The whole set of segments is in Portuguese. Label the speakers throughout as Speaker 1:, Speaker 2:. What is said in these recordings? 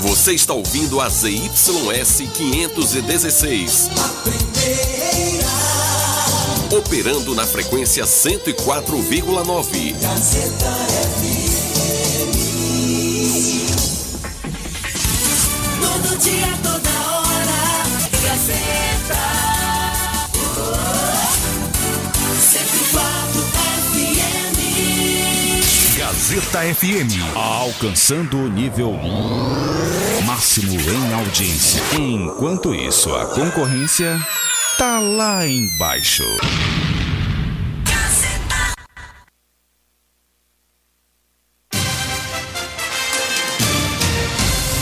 Speaker 1: Você está ouvindo a ZYS 516. A. Operando na frequência 104,9. Gazeta FM.
Speaker 2: Todo dia, toda Gazeta
Speaker 3: FM, alcançando o nível máximo em audiência. Enquanto isso, a concorrência tá lá embaixo.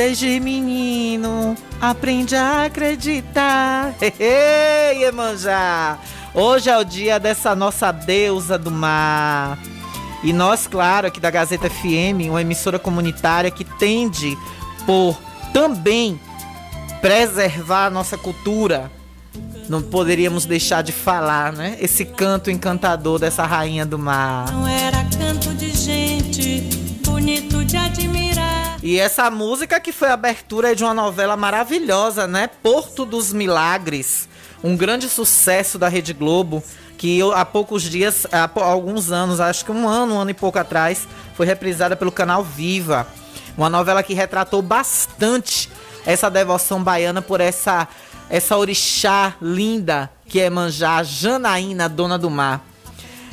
Speaker 4: Desde menino aprende a acreditar. Ei, Iemanjá! Hoje é o dia dessa nossa deusa do mar. E nós, claro, aqui da Gazeta FM, uma emissora comunitária que tende por também preservar a nossa cultura. Não poderíamos deixar de falar, né? Esse canto encantador dessa rainha do mar.
Speaker 2: Não era canto de gente, bonito de admirar.
Speaker 4: E essa música que foi a abertura de uma novela maravilhosa, né? Porto dos Milagres. Um grande sucesso da Rede Globo, que há poucos dias, há alguns anos, acho que um ano, um ano e pouco atrás, foi reprisada pelo canal Viva. Uma novela que retratou bastante essa devoção baiana por essa essa orixá linda que é Manjá, Janaína, dona do mar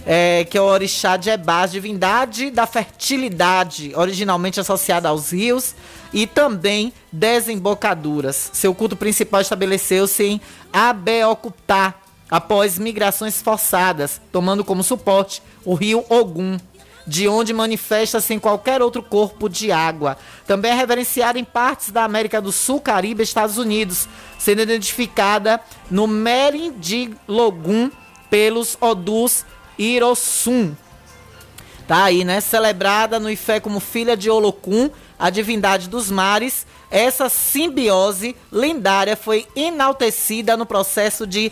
Speaker 4: é, que é o orixá de Ebás, divindade da fertilidade, originalmente associada aos rios e também desembocaduras. Seu culto principal estabeleceu-se em Abeocutá, após migrações forçadas, tomando como suporte o rio Ogum, de onde manifesta-se em qualquer outro corpo de água. Também é reverenciada em partes da América do Sul, Caribe e Estados Unidos, sendo identificada no Logum pelos Odus Irosum. Tá aí, né? Celebrada no Ifé como filha de Olocum, a divindade dos mares, essa simbiose lendária foi enaltecida no processo de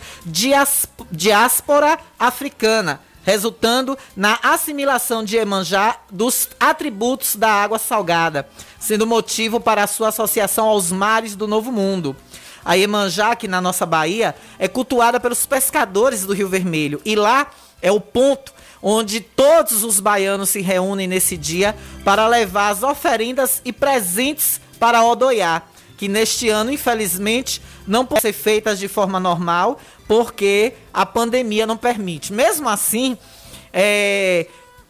Speaker 4: diáspora africana, resultando na assimilação de Emanjá dos atributos da água salgada, sendo motivo para a sua associação aos mares do Novo Mundo. A Iemanjá, que na nossa Bahia, é cultuada pelos pescadores do Rio Vermelho e lá é o ponto onde todos os baianos se reúnem nesse dia para levar as oferendas e presentes para Odoiá, que neste ano, infelizmente, não podem ser feitas de forma normal, porque a pandemia não permite. Mesmo assim, é,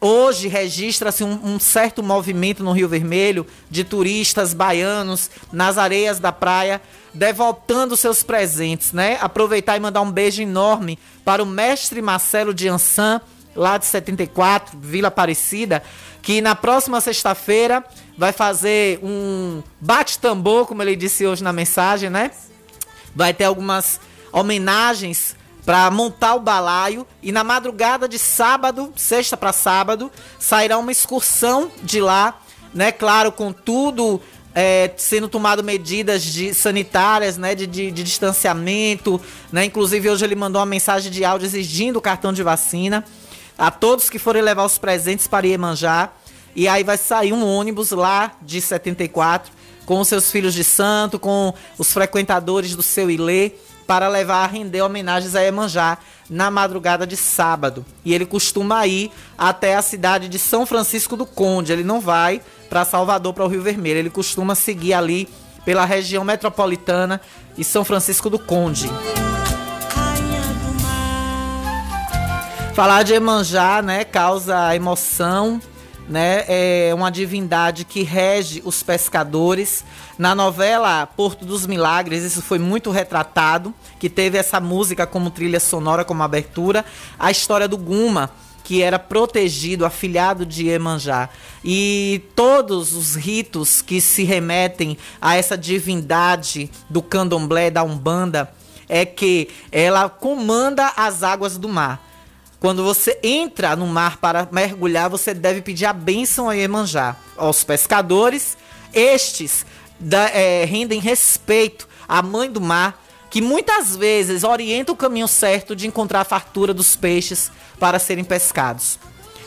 Speaker 4: hoje registra-se um, um, certo movimento no Rio Vermelho de turistas baianos nas areias da praia devotando seus presentes, né? Aproveitar e mandar um beijo enorme para o mestre Marcelo de Ansan, lá de 74, Vila Aparecida, que na próxima sexta-feira vai fazer um bate-tambor, como ele disse hoje na mensagem, né? Vai ter algumas homenagens para montar o balaio. E na madrugada de sábado, sexta para sábado, sairá uma excursão de lá, né? Claro, com tudo é, sendo tomado medidas de, sanitárias, né, de, de, de, distanciamento, né, inclusive hoje ele mandou uma mensagem de áudio exigindo o cartão de vacina a todos que forem levar os presentes para Iemanjá, e aí vai sair um ônibus lá de 74 com os seus filhos de santo, com os frequentadores do seu Ilê, para levar a render homenagens a Iemanjá na madrugada de sábado. E ele costuma ir até a cidade de São Francisco do Conde. Ele não vai para Salvador, para o Rio Vermelho. Ele costuma seguir ali pela região metropolitana e São Francisco do Conde. Falar de Emanjá, né, causa emoção, né? É uma divindade que rege os pescadores. Na novela Porto dos Milagres, isso foi muito retratado, que teve essa música como trilha sonora, como abertura, a história do Guma, que era protegido, afilhado de Iemanjá. E todos os ritos que se remetem a essa divindade do candomblé, da Umbanda, é que ela comanda as águas do mar. Quando você entra no mar para mergulhar, você deve pedir a bênção a Iemanjá, aos pescadores. Estes da, é, rendem respeito à mãe do mar, que muitas vezes orienta o caminho certo de encontrar a fartura dos peixes para serem pescados.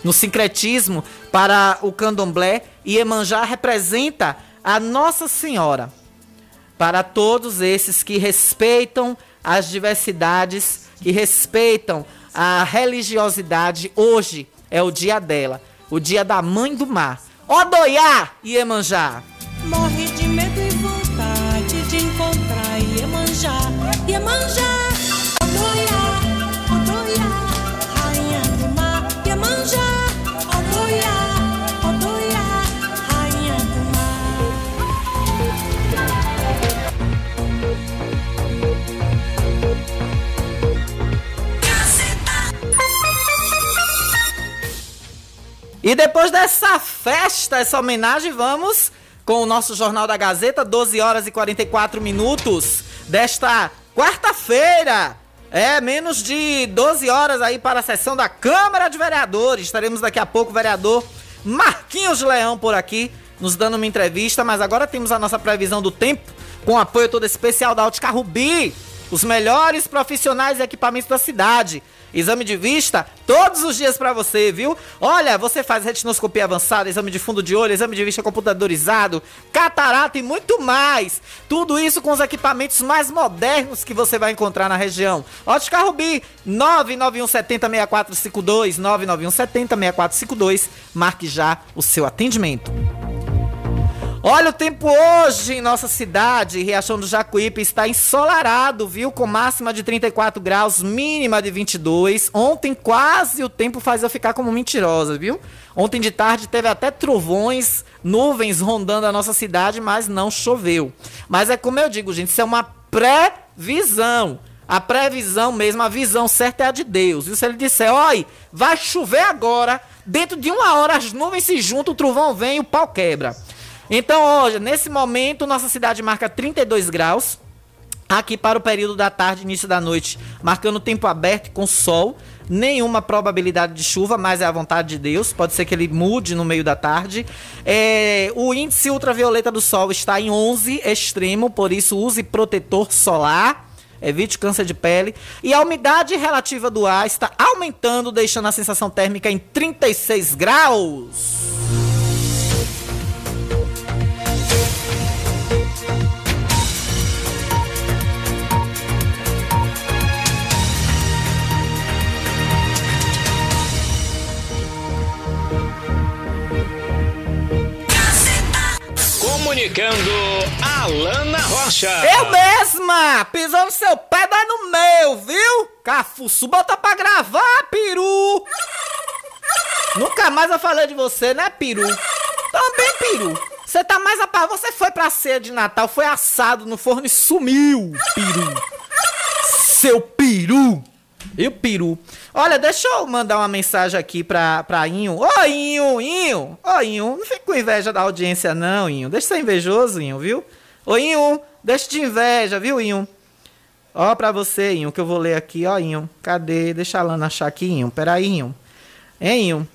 Speaker 4: No sincretismo, para o candomblé, Iemanjá representa a Nossa Senhora. Para todos esses que respeitam as diversidades, que respeitam a religiosidade, hoje é o dia dela, o dia da mãe do mar. Odoiá, Iemanjá!
Speaker 5: Morre E
Speaker 4: depois dessa festa, essa homenagem, vamos com o nosso Jornal da Gazeta, 12 horas e 44 minutos desta quarta-feira. É, menos de 12 horas aí para a sessão da Câmara de Vereadores. Estaremos daqui a pouco vereador Marquinhos Leão por aqui, nos dando uma entrevista. Mas agora temos a nossa previsão do tempo, com apoio todo especial da Ótica Rubi. Os melhores profissionais e equipamentos da cidade. Exame de vista todos os dias para você, viu? Olha, você faz retinoscopia avançada, exame de fundo de olho, exame de vista computadorizado, catarata e muito mais. Tudo isso com os equipamentos mais modernos que você vai encontrar na região. Ótica Rubi, 991706452, 991706452. Marque já o seu atendimento. Olha o tempo hoje em nossa cidade, Riachão do Jacuípe está ensolarado, viu? Com máxima de 34 graus, mínima de 22. Ontem quase o tempo faz eu ficar como mentirosa, viu? Ontem de tarde teve até trovões, nuvens rondando a nossa cidade, mas não choveu. Mas é como eu digo, gente, isso é uma previsão. A previsão mesmo, a visão certa é a de Deus. E se ele disser, oi, vai chover agora, dentro de uma hora as nuvens se juntam, o trovão vem e o pau quebra. Então, hoje, nesse momento, nossa cidade marca 32 graus. Aqui para o período da tarde, início da noite, marcando tempo aberto com sol. Nenhuma probabilidade de chuva, mas é a vontade de Deus. Pode ser que ele mude no meio da tarde. É, o índice ultravioleta do sol está em 11 extremo, por isso use protetor solar. Evite câncer de pele. E a umidade relativa do ar está aumentando, deixando a sensação térmica em 36 graus.
Speaker 6: Comunicando Alana Rocha.
Speaker 4: Eu mesma! Pisou no seu pé, dói no meu, viu? Cafuçu, bota pra gravar, peru! Nunca mais eu falei de você, né, peru? Também, peru. Você tá mais apagado. Você foi pra ceia de Natal, foi assado no forno e sumiu, peru. Seu peru. E o peru? Olha, deixa eu mandar uma mensagem aqui pra, pra Inho. Ô, Inho, Inho. Ô, Inho, não fique com inveja da audiência, não, Inho. Deixa de ser invejoso, Inho, viu? Ô, Inho, deixa de inveja, viu, Inho? Ó, pra você, Inho, que eu vou ler aqui, ó, Inho. Cadê? Deixa a Lana achar aqui, Inho. Peraí, Inho. Hein, Inho?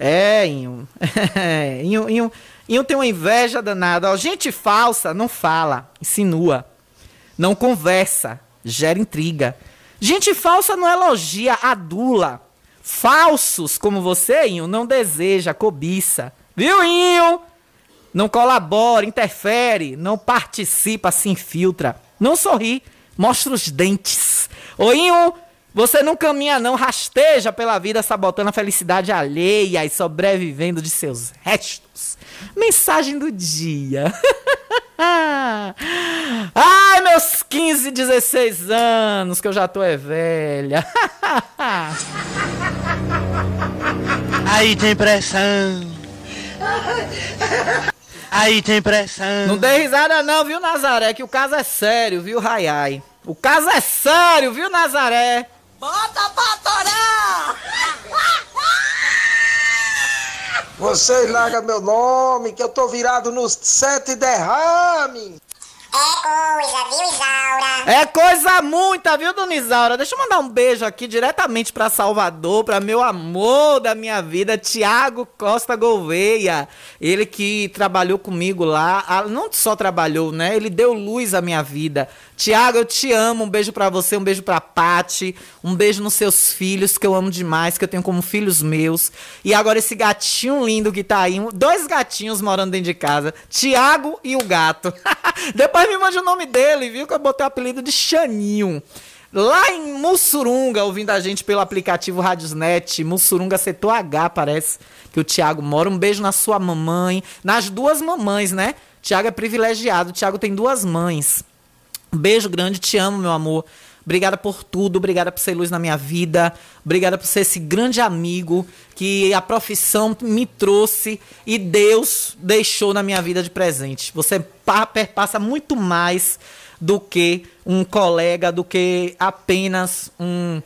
Speaker 4: É, Inho. Inho, Inho. Inho tem uma inveja danada. Ó, gente falsa não fala, insinua. Não conversa, gera intriga. Gente falsa não elogia, adula. Falsos como você, Inho, não deseja, cobiça. Viu, Inho? Não colabora, interfere, não participa, se infiltra. Não sorri, mostra os dentes. Ô, Inho, você não caminha não, rasteja pela vida sabotando a felicidade alheia e sobrevivendo de seus restos. Mensagem do dia. Ai, meus 15, 16 anos, que eu já tô é velha.
Speaker 7: Aí tem pressão. Aí tem pressão.
Speaker 4: Não dê risada não, viu, Nazaré? Que o caso é sério, viu, Raiai? O caso é sério, viu, Nazaré?
Speaker 8: Bota pra torar!
Speaker 9: Vocês largam meu nome, que eu tô virado nos sete derrame.
Speaker 10: É coisa, viu, Isaura?
Speaker 4: É coisa muita, viu, dona Isaura? Deixa eu mandar um beijo aqui diretamente pra Salvador, pra meu amor da minha vida, Tiago Costa Gouveia. Ele que trabalhou comigo lá, ah, não só trabalhou, né? Ele deu luz à minha vida. Tiago, eu te amo. Um beijo pra você, um beijo pra Pati, um beijo nos seus filhos, que eu amo demais, que eu tenho como filhos meus. E agora esse gatinho lindo que tá aí, dois gatinhos morando dentro de casa, Tiago e o gato. Depois me mande o nome dele, viu? Que eu botei o apelido de Chaninho. Lá em Mussurunga, ouvindo a gente pelo aplicativo Radiosnet, Mussurunga setor H, parece que o Tiago mora. Um beijo na sua mamãe, nas duas mamães, né? Tiago é privilegiado, Tiago tem duas mães. Um beijo grande, te amo, meu amor. Obrigada por tudo, obrigada por ser luz na minha vida, obrigada por ser esse grande amigo que a profissão me trouxe e Deus deixou na minha vida de presente. Você pa- perpassa muito mais do que um colega, do que apenas um,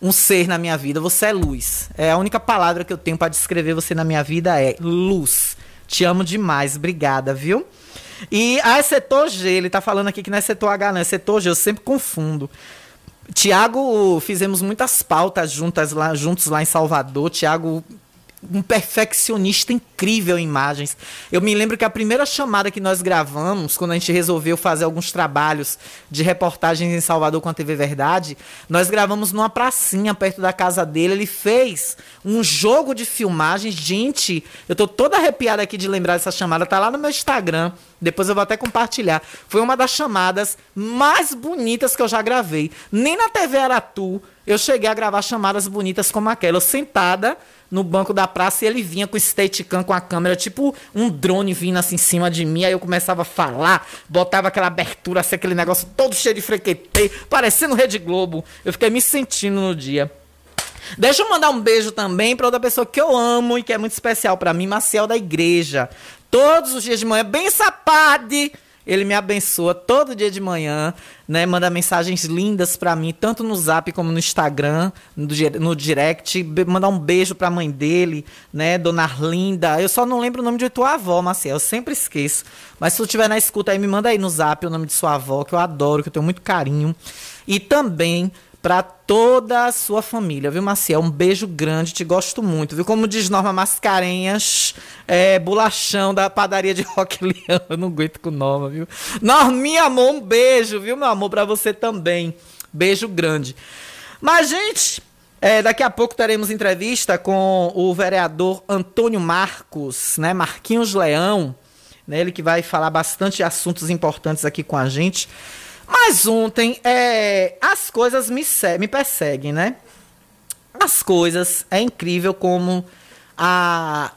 Speaker 4: um ser na minha vida. Você é luz. É a única palavra que eu tenho para descrever você na minha vida é luz. Te amo demais, obrigada, viu? E ah, é setor G, ele tá falando aqui que não é setor H, não, é setor G, eu sempre confundo. Tiago, fizemos muitas pautas juntas lá, juntos lá em Salvador. Tiago, um perfeccionista incrível em imagens. Eu me lembro que a primeira chamada que nós gravamos, quando a gente resolveu fazer alguns trabalhos de reportagens em Salvador com a TV Verdade, nós gravamos numa pracinha perto da casa dele. Ele fez um jogo de filmagens. Gente, eu tô toda arrepiada aqui de lembrar dessa chamada. Tá lá no meu Instagram. Depois eu vou até compartilhar. Foi uma das chamadas mais bonitas que eu já gravei. Nem na TV Aratu eu cheguei a gravar chamadas bonitas como aquela. Eu sentada no banco da praça e ele vinha com o Steadicam com a câmera, tipo um drone vindo assim em cima de mim. Aí eu começava a falar, botava aquela abertura, assim, aquele negócio todo cheio de frequetei, parecendo Rede Globo. Eu fiquei me sentindo no dia. Deixa eu mandar um beijo também para outra pessoa que eu amo e que é muito especial para mim, Maciel da igreja. Todos os dias de manhã, bem sapade. Ele me abençoa todo dia de manhã, né? Manda mensagens lindas pra mim, tanto no Zap como no Instagram, no, di- no direct. Mandar um beijo pra mãe dele, né? Dona Arlinda. Eu só não lembro o nome de tua avó, Maciel. Eu sempre esqueço. Mas se tu estiver na escuta aí, me manda aí no Zap o nome de sua avó, que eu adoro, que eu tenho muito carinho. E também pra toda a sua família, viu, Maciel? Um beijo grande, te gosto muito, viu? Como diz Norma Mascarenhas, é, bolachão da padaria de Rock Leão. Eu não aguento com Norma, viu? Norminha, amor, um beijo, viu, meu amor, pra você também. Beijo grande. Mas, gente, é, daqui a pouco teremos entrevista com o vereador Antônio Marcos, né? Marquinhos Leão, né? Ele que vai falar bastante assuntos importantes aqui com a gente. Mas ontem, é, as coisas me, me perseguem, né? As coisas, é incrível como a,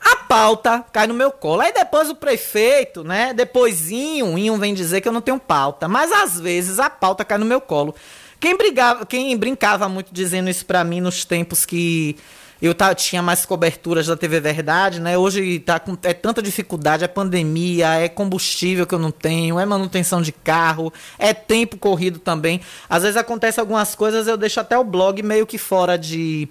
Speaker 4: a pauta cai no meu colo. Aí depois o prefeito, né? Depoisinho, Inho vem dizer que eu não tenho pauta. Mas às vezes a pauta cai no meu colo. Quem, brigava, quem brincava muito dizendo isso pra mim nos tempos que eu tá, tinha mais coberturas da TV Verdade, né? Hoje tá com é tanta dificuldade, é pandemia, é combustível que eu não tenho, é manutenção de carro, é tempo corrido também. Às vezes acontece algumas coisas, eu deixo até o blog meio que fora de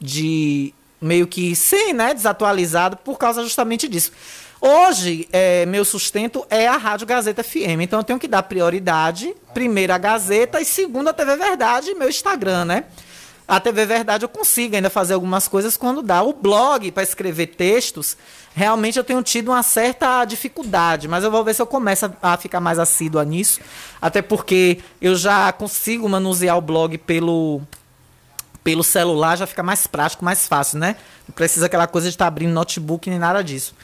Speaker 4: de meio que sim, né, desatualizado por causa justamente disso. Hoje, é, meu sustento é a Rádio Gazeta FM, então eu tenho que dar prioridade, primeiro a Gazeta e segundo a TV Verdade e meu Instagram, né? A TV Verdade eu consigo ainda fazer algumas coisas quando dá. O blog, para escrever textos, realmente eu tenho tido uma certa dificuldade, mas eu vou ver se eu começo a ficar mais assídua nisso. Até porque eu já consigo manusear o blog pelo, pelo celular, já fica mais prático, mais fácil, né? Não precisa aquela coisa de estar tá abrindo notebook nem nada disso.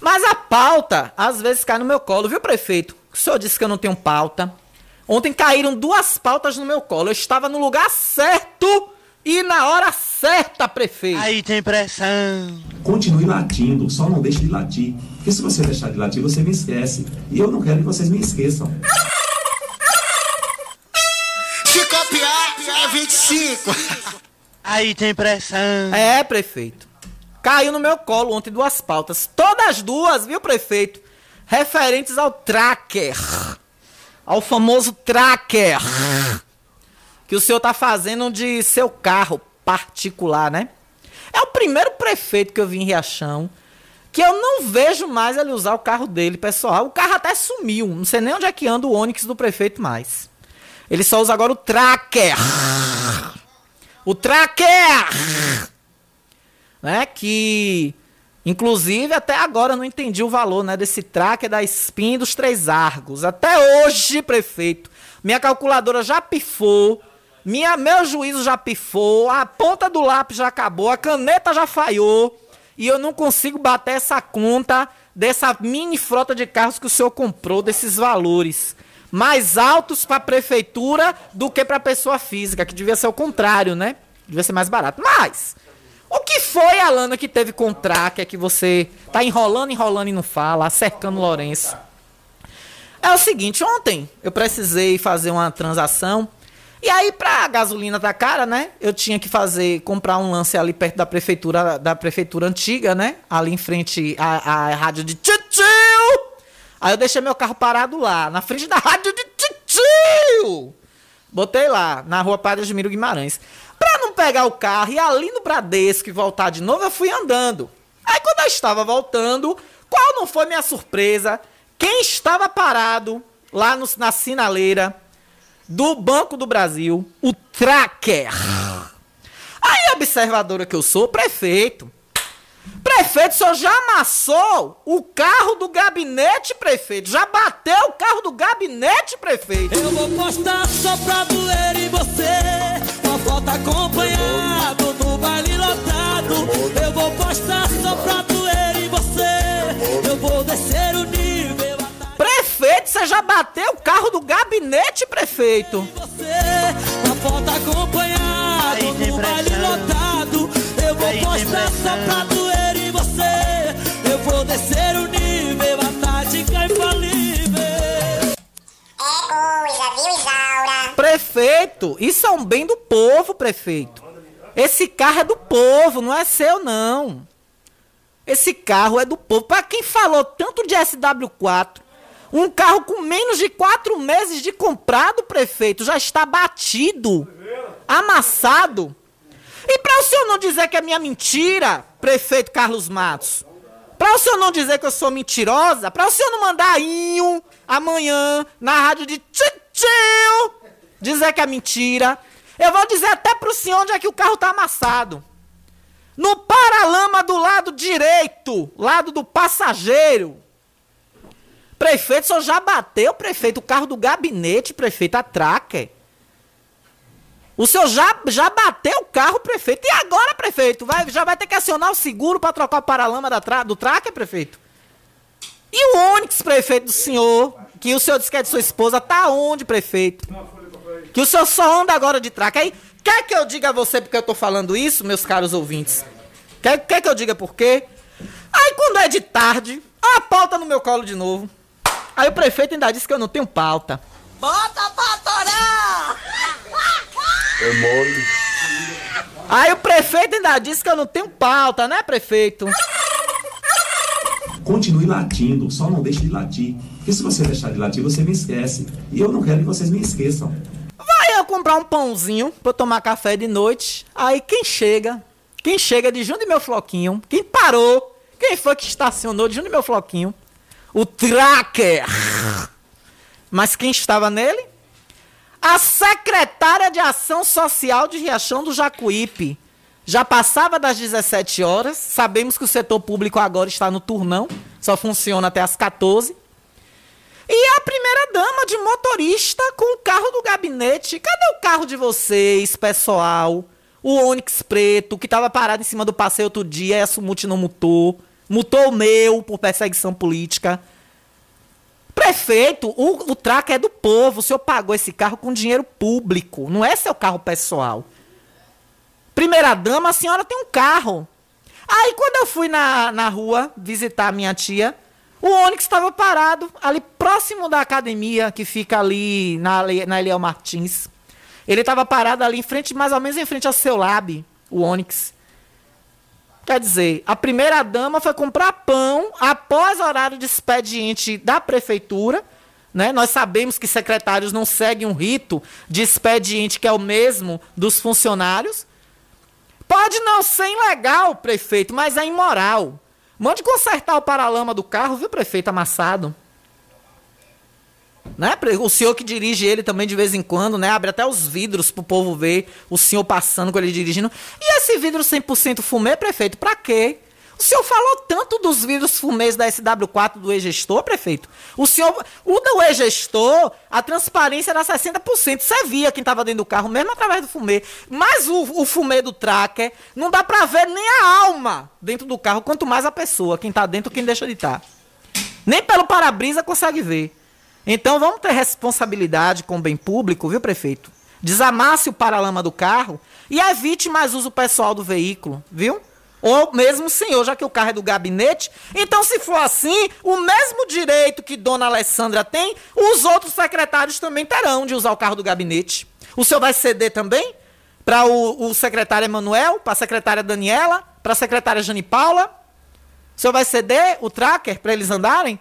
Speaker 4: Mas a pauta, às vezes, cai no meu colo, viu, prefeito? O senhor disse que eu não tenho pauta. Ontem caíram duas pautas no meu colo. Eu estava no lugar certo e na hora certa, prefeito.
Speaker 7: Aí tem pressão.
Speaker 1: Continue latindo, só não deixe de latir. Porque se você deixar de latir, você me esquece. E eu não quero que vocês me esqueçam.
Speaker 11: Se copiar, é 25.
Speaker 7: Aí tem pressão.
Speaker 4: É, prefeito. Caiu no meu colo ontem duas pautas. Todas duas, viu, prefeito? Referentes ao tracker. Ao famoso tracker que o senhor tá fazendo de seu carro particular, né? É o primeiro prefeito que eu vi em Riachão que eu não vejo mais ele usar o carro dele, pessoal. O carro até sumiu. Não sei nem onde é que anda o Onix do prefeito mais. Ele só usa agora o Tracker. O Tracker! Né? Que Inclusive, até agora eu não entendi o valor né, desse tracker da Spin dos Três Argos. Até hoje, prefeito, minha calculadora já pifou. Minha, meu juízo já pifou, a ponta do lápis já acabou, a caneta já falhou. E eu não consigo bater essa conta dessa mini frota de carros que o senhor comprou, desses valores. Mais altos para a prefeitura do que para a pessoa física, que devia ser o contrário, né? Devia ser mais barato. Mas, o que foi, Alana, que teve contrato, é que você tá enrolando, enrolando e não fala, cercando Lourenço? É o seguinte, ontem eu precisei fazer uma transação e aí, pra gasolina tá cara, né? Eu tinha que fazer, comprar um lance ali perto da prefeitura, da prefeitura antiga, né? Ali em frente à, à rádio de Titio. Aí eu deixei meu carro parado lá, na frente da rádio de Titio. Botei lá, na rua Padre Admiro Guimarães. Pra não pegar o carro e ali no Bradesco e voltar de novo, eu fui andando. Aí quando eu estava voltando, qual não foi minha surpresa? Quem estava parado lá no, na sinaleira do Banco do Brasil, o Tracker. Aí, observadora que eu sou, prefeito. Prefeito, o senhor já amassou o carro do gabinete, prefeito? Já bateu o carro do gabinete, prefeito?
Speaker 12: Eu vou postar só pra doer em você. Uma foto acompanhado do baile lotado. Eu vou postar só pra doer em você. Eu vou descer o nível.
Speaker 4: Prefeito, você já bateu o carro do gabinete, prefeito?
Speaker 12: Você, uma foto acompanhado no baile lotado. Eu vou postar só pra doer em você. Eu vou descer o nível, a tática infalível.
Speaker 10: É coisa, viu, Isaura?
Speaker 4: Prefeito, isso é um bem do povo, prefeito. Esse carro é do povo, não é seu, não. Esse carro é do povo. Para quem falou tanto de SW4, um carro com menos de quatro meses de comprado, prefeito, já está batido, amassado. E para o senhor não dizer que é minha mentira, prefeito Carlos Matos, para o senhor não dizer que eu sou mentirosa, para o senhor não mandar inho amanhã na rádio de tio dizer que é mentira, eu vou dizer até para o senhor onde é que o carro está amassado. No paralama do lado direito, lado do passageiro. Prefeito, só já bateu, prefeito, o carro do gabinete, prefeito, a tracker. O senhor já, já bateu o carro, prefeito. E agora, prefeito? Vai, já vai ter que acionar o seguro para trocar o paralama da tra do tracker, prefeito? E o Onix, prefeito, do senhor, que o senhor disse que é de sua esposa, tá onde, prefeito? Que o senhor só anda agora de tracker. Aí, quer que eu diga a você porque eu tô falando isso, meus caros ouvintes? Quer, quer que eu diga por quê? Aí, quando é de tarde, a pauta no meu colo de novo. Aí o prefeito ainda disse que eu não tenho pauta.
Speaker 8: Bota pra torar!
Speaker 1: É mole.
Speaker 4: Aí o prefeito ainda disse que eu não tenho pauta, né, prefeito?
Speaker 1: Continue latindo, só não deixe de latir. Porque se você deixar de latir, você me esquece. E eu não quero que vocês me esqueçam.
Speaker 4: Vai eu comprar um pãozinho pra eu tomar café de noite. Aí quem chega? Quem chega de junto de meu floquinho? Quem parou? Quem foi que estacionou de junto de meu floquinho? O tracker. Mas quem estava nele? A secretária de Ação Social de Riachão do Jacuípe. Já passava das 17 horas. Sabemos que o setor público agora está no turnão. Só funciona até as 14. E a primeira dama de motorista com o carro do gabinete. Cadê o carro de vocês, pessoal? O Onix preto, que estava parado em cima do passeio outro dia e a não mutou. Mutou o meu por perseguição política. Prefeito, o, o traque é do povo. O senhor pagou esse carro com dinheiro público. Não é seu carro pessoal. Primeira dama, a senhora tem um carro. Aí quando eu fui na, na rua visitar a minha tia, o Onix estava parado ali próximo da academia que fica ali na, na Eliel Martins. Ele estava parado ali em frente, mais ou menos em frente ao seu lab, o Onix. Quer dizer, a primeira dama foi comprar pão após horário de expediente da prefeitura. Né? Nós sabemos que secretários não seguem um rito de expediente que é o mesmo dos funcionários. Pode não ser ilegal, prefeito, mas é imoral. Mande consertar o paralama do carro, viu, prefeito amassado? Né? O senhor que dirige ele também de vez em quando, né? Abre até os vidros pro povo ver o senhor passando com ele dirigindo. E esse vidro 100% fumê, prefeito, pra quê? O senhor falou tanto dos vidros fumês da SW4 do e-gestor, prefeito. O senhor, o do e-gestor, a transparência era 60%. Você via quem estava dentro do carro, mesmo através do fumê. Mas o, o fumê do tracker, não dá pra ver nem a alma dentro do carro, quanto mais a pessoa, quem tá dentro, quem deixa de estar. Tá. Nem pelo para-brisa consegue ver. Então vamos ter responsabilidade com o bem público, viu, prefeito? Desamasse o paralama do carro e evite mais uso pessoal do veículo, viu? Ou mesmo o senhor, já que o carro é do gabinete. Então, se for assim, o mesmo direito que Dona Alessandra tem, os outros secretários também terão de usar o carro do gabinete. O senhor vai ceder também? Para o, o, secretário Emanuel, para a secretária Daniela, para a secretária Jane Paula? O senhor vai ceder o tracker para eles andarem?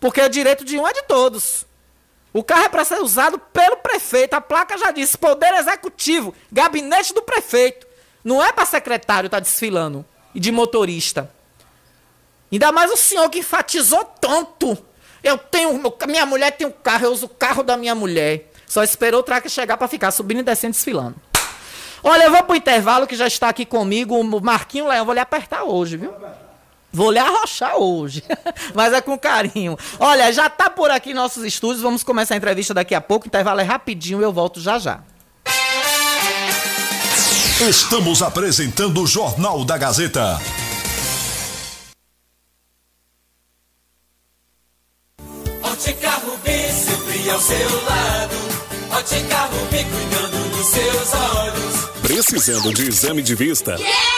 Speaker 4: Porque o direito de um é de todos. O carro é para ser usado pelo prefeito. A placa já diz: Poder Executivo, gabinete do prefeito. Não é para secretário estar tá desfilando e de motorista. Ainda mais o senhor que enfatizou tanto. Eu tenho. Minha mulher tem um carro, eu uso o carro da minha mulher. Só esperou o traque chegar para ficar subindo e descendo desfilando. Olha, eu vou pro intervalo que já está aqui comigo o Marquinho Leão. Vou lhe apertar hoje, viu? Vou lhe arrochar hoje, mas é com carinho. Olha, já tá por aqui nossos estúdios. Vamos começar a entrevista daqui a pouco. Intervalo é rapidinho, eu volto já já.
Speaker 13: Estamos apresentando o Jornal da Gazeta.
Speaker 14: Ótica Rubi, sempre ao seu lado. Ótica Rubi, cuidando dos seus olhos.
Speaker 15: Precisando de exame de vista? Yeah!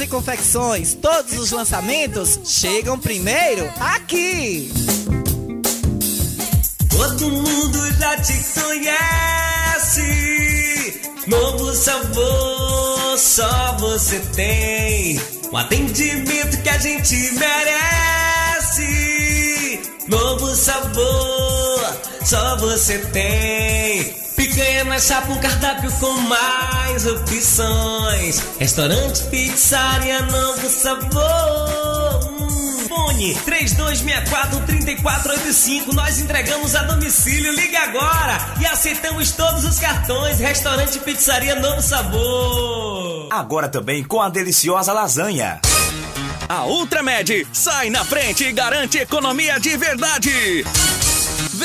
Speaker 4: e Confecções. Todos os lançamentos chegam primeiro aqui.
Speaker 14: Todo mundo já te conhece.
Speaker 16: Novo sabor, só você tem. Um atendimento que a gente merece. Novo sabor, só você tem. Picanha na chapa, um cardápio com mais opções. Restaurante, pizzaria, novo sabor. Hum, Fone 3264-3485. Nós entregamos a domicílio. Ligue agora e aceitamos todos os cartões. Restaurante, pizzaria, novo sabor.
Speaker 17: Agora também com a deliciosa lasanha.
Speaker 15: A Ultramed sai na frente e garante economia de verdade.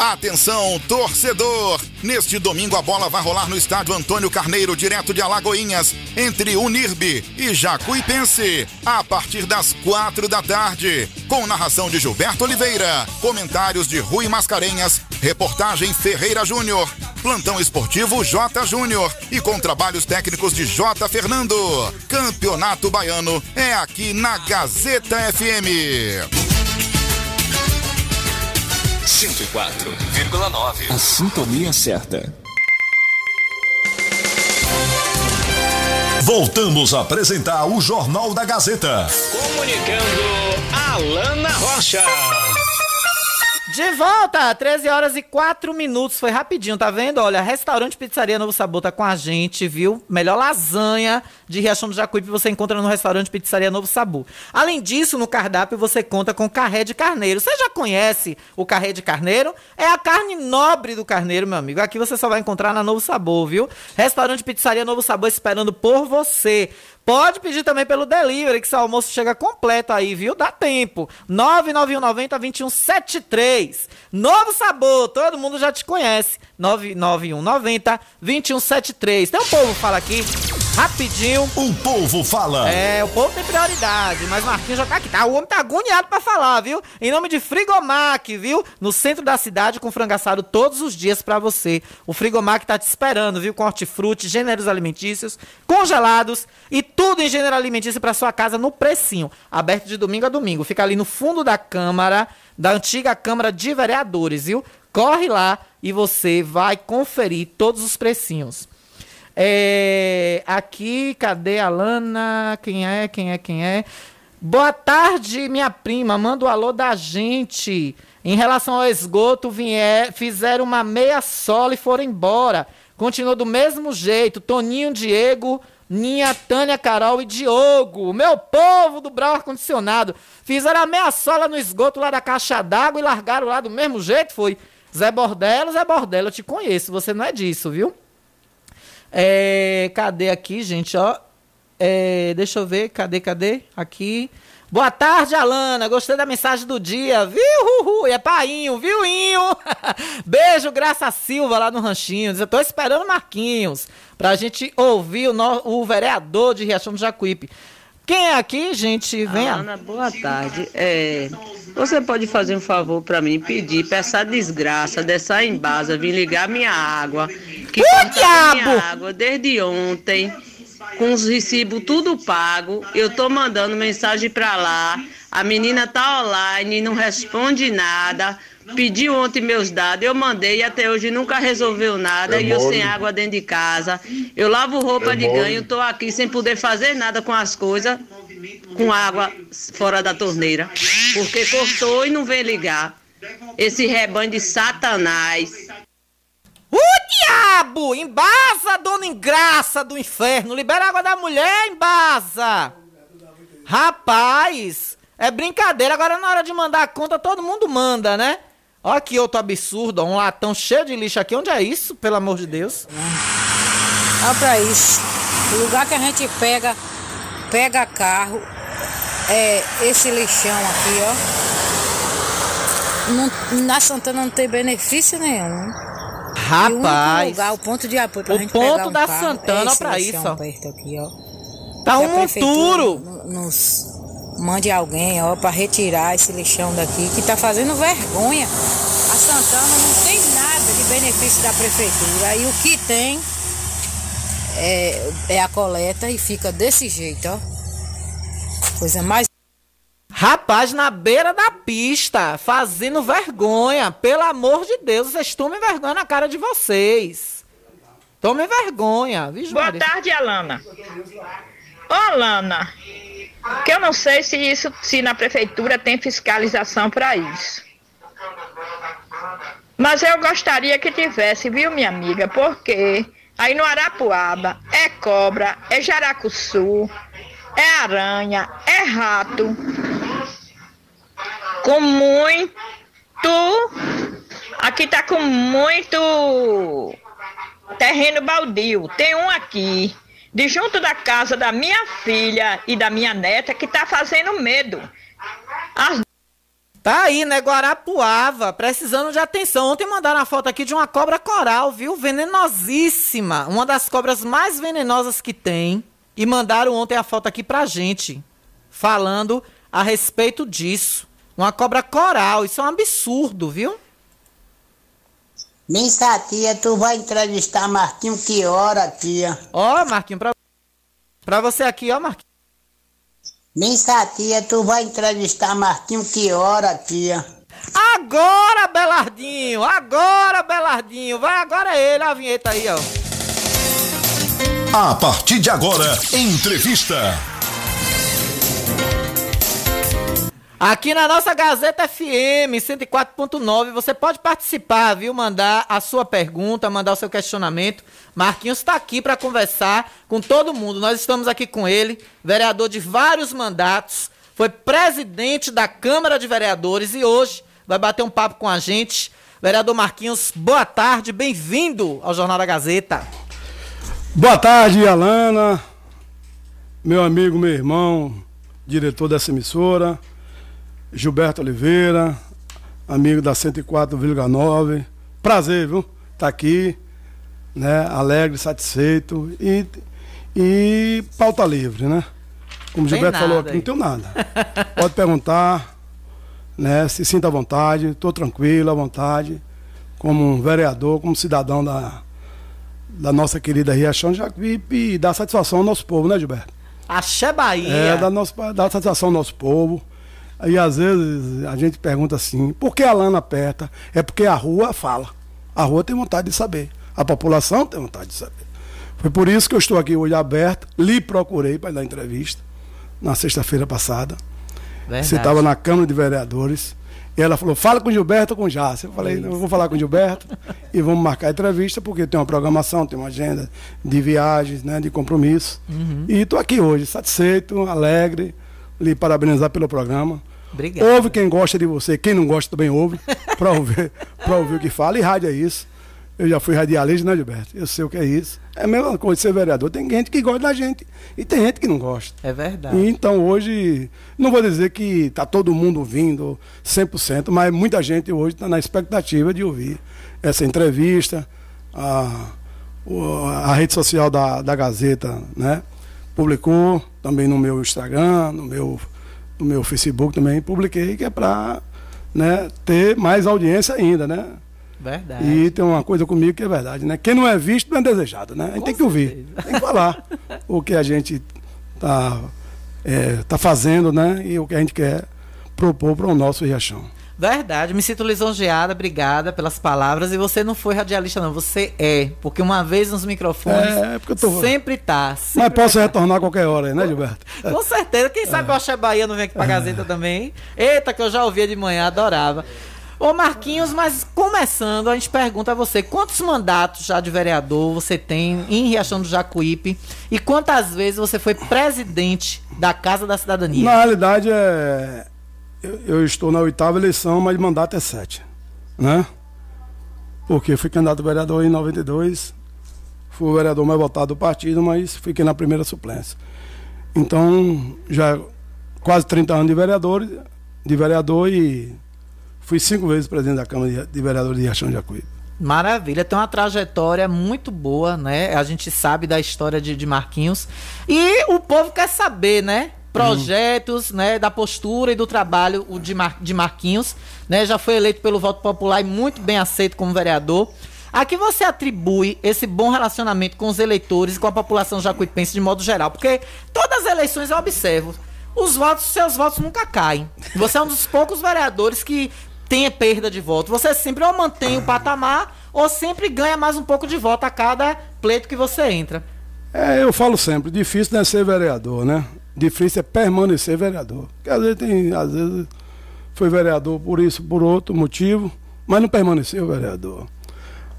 Speaker 18: Atenção, torcedor! Neste domingo a bola vai rolar no estádio Antônio Carneiro, direto de Alagoinhas, entre Unirbe e Jacuipense, a partir das quatro da tarde. Com narração de Gilberto Oliveira, comentários de Rui Mascarenhas, reportagem Ferreira Júnior, plantão esportivo J Júnior e com trabalhos técnicos de J Fernando. Campeonato Baiano é aqui na Gazeta FM.
Speaker 3: 104,9. A sintonia certa.
Speaker 13: Voltamos a apresentar o Jornal da Gazeta.
Speaker 6: Comunicando Alana Rocha.
Speaker 4: De volta, 13 horas e 4 minutos. Foi rapidinho, tá vendo? Olha, restaurante Pizzaria Novo Sabor tá com a gente, viu? Melhor lasanha de Riachão do Jacuípe você encontra no restaurante Pizzaria Novo Sabor. Além disso, no cardápio você conta com carré de carneiro. Você já conhece o carré de carneiro? É a carne nobre do carneiro, meu amigo. Aqui você só vai encontrar na Novo Sabor, viu? Restaurante Pizzaria Novo Sabor esperando por você. Pode pedir também pelo delivery, que seu almoço chega completo aí, viu? Dá tempo. 99190-2173. Novo sabor, todo mundo já te conhece. 99190-2173. Tem um povo fala aqui, rapidinho.
Speaker 13: O povo fala.
Speaker 4: É, o povo tem prioridade, mas Marquinhos já tá aqui. Tá? O homem tá agoniado pra falar, viu? Em nome de Frigomac, viu? No centro da cidade, com frango assado todos os dias pra você. O Frigomac tá te esperando, viu? Com hortifruti, gêneros alimentícios, congelados e tudo em gênero alimentício pra sua casa no precinho. Aberto de domingo a domingo. Fica ali no fundo da Câmara, da antiga Câmara de Vereadores, viu? Corre lá e você vai conferir todos os precinhos. É, aqui, cadê a Lana? Quem é? Quem é? Quem é? Boa tarde, minha prima. Manda o alô da gente. Em relação ao esgoto, vier, fizeram uma meia sola e foram embora. Continuou do mesmo jeito. Toninho, Diego, Ninha, Tânia, Carol e Diogo. Meu povo do Brau Ar-Condicionado. Fizeram a meia sola no esgoto lá da caixa d'água e largaram lá do mesmo jeito. Foi. Zé Bordelo, Zé Bordelo, eu te conheço. Você não é disso, viu? É, cadê aqui, gente? Ó, é, deixa eu ver, cadê, cadê? Aqui. Boa tarde, Alana. Gostei da mensagem do dia, viu? Uhul. É painho, viu, Inho? Beijo, Graça Silva lá no Ranchinho. Eu tô esperando Marquinhos pra gente ouvir o, no, o vereador de Riachão do Jacuípe. Quem é aqui, gente? Venha.
Speaker 19: Ana, boa tarde. É, você pode fazer um favor para mim, pedir para essa desgraça dessa embasa vir ligar minha água. Que cortaram minha água desde ontem, com os recibos tudo pago. Eu tô mandando mensagem para lá. A menina tá online, não responde nada. Pediu ontem meus dados, eu mandei e até hoje nunca resolveu nada.
Speaker 20: É
Speaker 19: e eu sem água dentro de casa. Eu lavo roupa
Speaker 20: É
Speaker 19: de
Speaker 20: mole.
Speaker 19: ganho, tô aqui sem poder fazer nada com as coisas, com água fora da torneira. Porque cortou e não vem ligar. Esse rebanho de satanás.
Speaker 4: O diabo! Embasa, dona Ingraça do inferno! Libera a água da mulher, embasa! Rapaz, é brincadeira. Agora na hora de mandar a conta, todo mundo manda, né? Olha que outro absurdo, um latão cheio de lixo aqui. Onde é isso, pelo amor de Deus?
Speaker 20: Olha pra isso. O lugar que a gente pega, pega carro, é esse lixão aqui, ó. Não, na Santana não tem benefício nenhum.
Speaker 4: Rapaz.
Speaker 20: O, lugar, o ponto de apoio pra
Speaker 4: o
Speaker 20: gente
Speaker 4: ponto
Speaker 20: pegar um
Speaker 4: da
Speaker 20: carro,
Speaker 4: Santana,
Speaker 20: é
Speaker 4: pra isso, ó.
Speaker 20: aqui, ó.
Speaker 4: Tá um monturo.
Speaker 20: no- Nos mande alguém, ó, pra retirar esse lixão daqui, que tá fazendo vergonha. A Santana não tem nada de benefício da prefeitura. E o que tem é, é a coleta e fica desse jeito, ó. Coisa mais.
Speaker 4: Rapaz, na beira da pista, fazendo vergonha. Pelo amor de Deus, vocês tomem vergonha na cara de vocês. Tomem vergonha, viu,
Speaker 21: Boa
Speaker 4: Maria?
Speaker 21: tarde, Alana. Ô, Alana, que eu não sei se isso, se na prefeitura tem fiscalização para isso. Mas eu gostaria que tivesse, viu, minha amiga? Porque aí no Arapuaba é cobra, é jaracuçu, é aranha, é rato. Com muito. Aqui tá com muito terreno baldio. Tem um aqui, de junto da casa da minha filha e da minha neta, que tá fazendo medo. As
Speaker 4: Tá aí, né, Guarapuava, precisando de atenção. Ontem mandaram a foto aqui de uma cobra coral, viu? Venenosíssima. Uma das cobras mais venenosas que tem. E mandaram ontem a foto aqui pra gente, falando a respeito disso. Uma cobra coral, isso é um absurdo, viu?
Speaker 22: Minha tia, tu vai entrevistar Marquinho que hora, tia?
Speaker 4: Ó, Marquinho, pra, pra você aqui, ó, Marquinho.
Speaker 22: Minha tia, tu vai entrevistar Marquinho que hora, tia?
Speaker 4: Agora, Belardinho! Agora, Belardinho! Vai, agora é ele, a vinheta aí, ó.
Speaker 13: A partir de agora, entrevista.
Speaker 4: Aqui na nossa Gazeta FM 104.9, você pode participar, viu? Mandar a sua pergunta, mandar o seu questionamento. Marquinhos está aqui para conversar com todo mundo. Nós estamos aqui com ele, vereador de vários mandatos, foi presidente da Câmara de Vereadores e hoje vai bater um papo com a gente. Vereador Marquinhos, boa tarde, bem-vindo ao Jornal da Gazeta.
Speaker 23: Boa tarde, Alana, meu amigo, meu irmão, diretor dessa emissora, Gilberto Oliveira, amigo da 104,9. Prazer, viu? Tá aqui, né? Alegre, satisfeito e, e pauta livre, né? Como o Gilberto falou aqui, não tenho nada. Pode perguntar, né? Se sinta à vontade, estou tranquilo, à vontade, como um vereador, como cidadão da, da nossa querida Riachão Jacuípe e dá satisfação ao nosso povo, né, Gilberto?
Speaker 4: Axé Bahia.
Speaker 23: É, dá, nosso, dá satisfação ao nosso povo. E às vezes a gente pergunta assim, por que a lana aperta? É porque a rua fala. A rua tem vontade de saber. A população tem vontade de saber. Foi por isso que eu estou aqui hoje aberto, lhe procurei para dar entrevista na sexta-feira passada.
Speaker 4: Verdade.
Speaker 23: Você estava na Câmara de Vereadores. E ela falou, fala com o Gilberto ou com o Jássio. Eu falei, eu vou falar com o Gilberto e vamos marcar a entrevista, porque tem uma programação, tem uma agenda de viagens, né, de compromisso.
Speaker 4: Uhum.
Speaker 23: E estou aqui hoje, satisfeito, alegre, lhe parabenizar pelo programa.
Speaker 4: Obrigado.
Speaker 23: Ouve quem gosta de você, quem não gosta também ouve, para ouvir, pra ouvir o que fala. E rádio é isso. Eu já fui radialista, né, Gilberto? Eu sei o que é isso. É a mesma coisa de ser vereador. Tem gente que gosta da gente e tem gente que não gosta.
Speaker 4: É verdade.
Speaker 23: E então hoje, não vou dizer que está todo mundo ouvindo 100%, mas muita gente hoje está na expectativa de ouvir essa entrevista. A, a rede social da, da Gazeta né, publicou também no meu Instagram, no meu, no meu Facebook também, publiquei que é para né, ter mais audiência ainda, né?
Speaker 4: Verdade.
Speaker 23: E tem uma coisa comigo que é verdade, né? Quem não é visto não é desejado, né? A gente tem que ouvir, tem que falar o que a gente tá, é, tá fazendo, né? E o que a gente quer propor para o nosso Riachão.
Speaker 4: Verdade, me sinto lisonjeada, obrigada pelas palavras. E você não foi radialista, não, você é. Porque uma vez nos microfones,
Speaker 23: É, porque eu tô-
Speaker 4: sempre tá.
Speaker 23: Mas
Speaker 4: Sempre
Speaker 23: posso retornar a qualquer hora, né, Gilberto?
Speaker 4: Com certeza. Quem sabe o Axé Bahia não vem aqui pra Gazeta também. Eita, que eu já ouvia de manhã, adorava. Ô Marquinhos, mas começando, a gente pergunta a você, quantos mandatos já de vereador você tem em Riachão do Jacuípe e quantas vezes você foi presidente da Casa da Cidadania?
Speaker 23: Na realidade, é... eu, estou na oitava eleição, mas mandato é sete, né? Porque fui candidato a vereador em 92, fui o vereador mais votado do partido, mas fiquei na primeira suplência. Então, já quase 30 anos de vereador, de vereador e fui cinco vezes presidente da Câmara de Vereadores de Riachão de Jacuí.
Speaker 4: Maravilha, tem uma trajetória muito boa, né? A gente sabe da história de, de Marquinhos. E o povo quer saber, né? Projetos, né? Da postura e do trabalho o de, Mar, de Marquinhos, né? Já foi eleito pelo voto popular e muito bem aceito como vereador. A que você atribui esse bom relacionamento com os eleitores e com a população jacuipense de modo geral? Porque todas as eleições eu observo, os votos, seus votos nunca caem. Você é um dos poucos vereadores que tem perda de voto. Você sempre ou mantém o patamar ou sempre ganha mais um pouco de voto a cada pleito que você entra.
Speaker 23: É, eu falo sempre, difícil não é ser vereador, né? Difícil é permanecer vereador. Porque às vezes tem, às vezes foi vereador por isso, por outro motivo, mas não permaneceu vereador.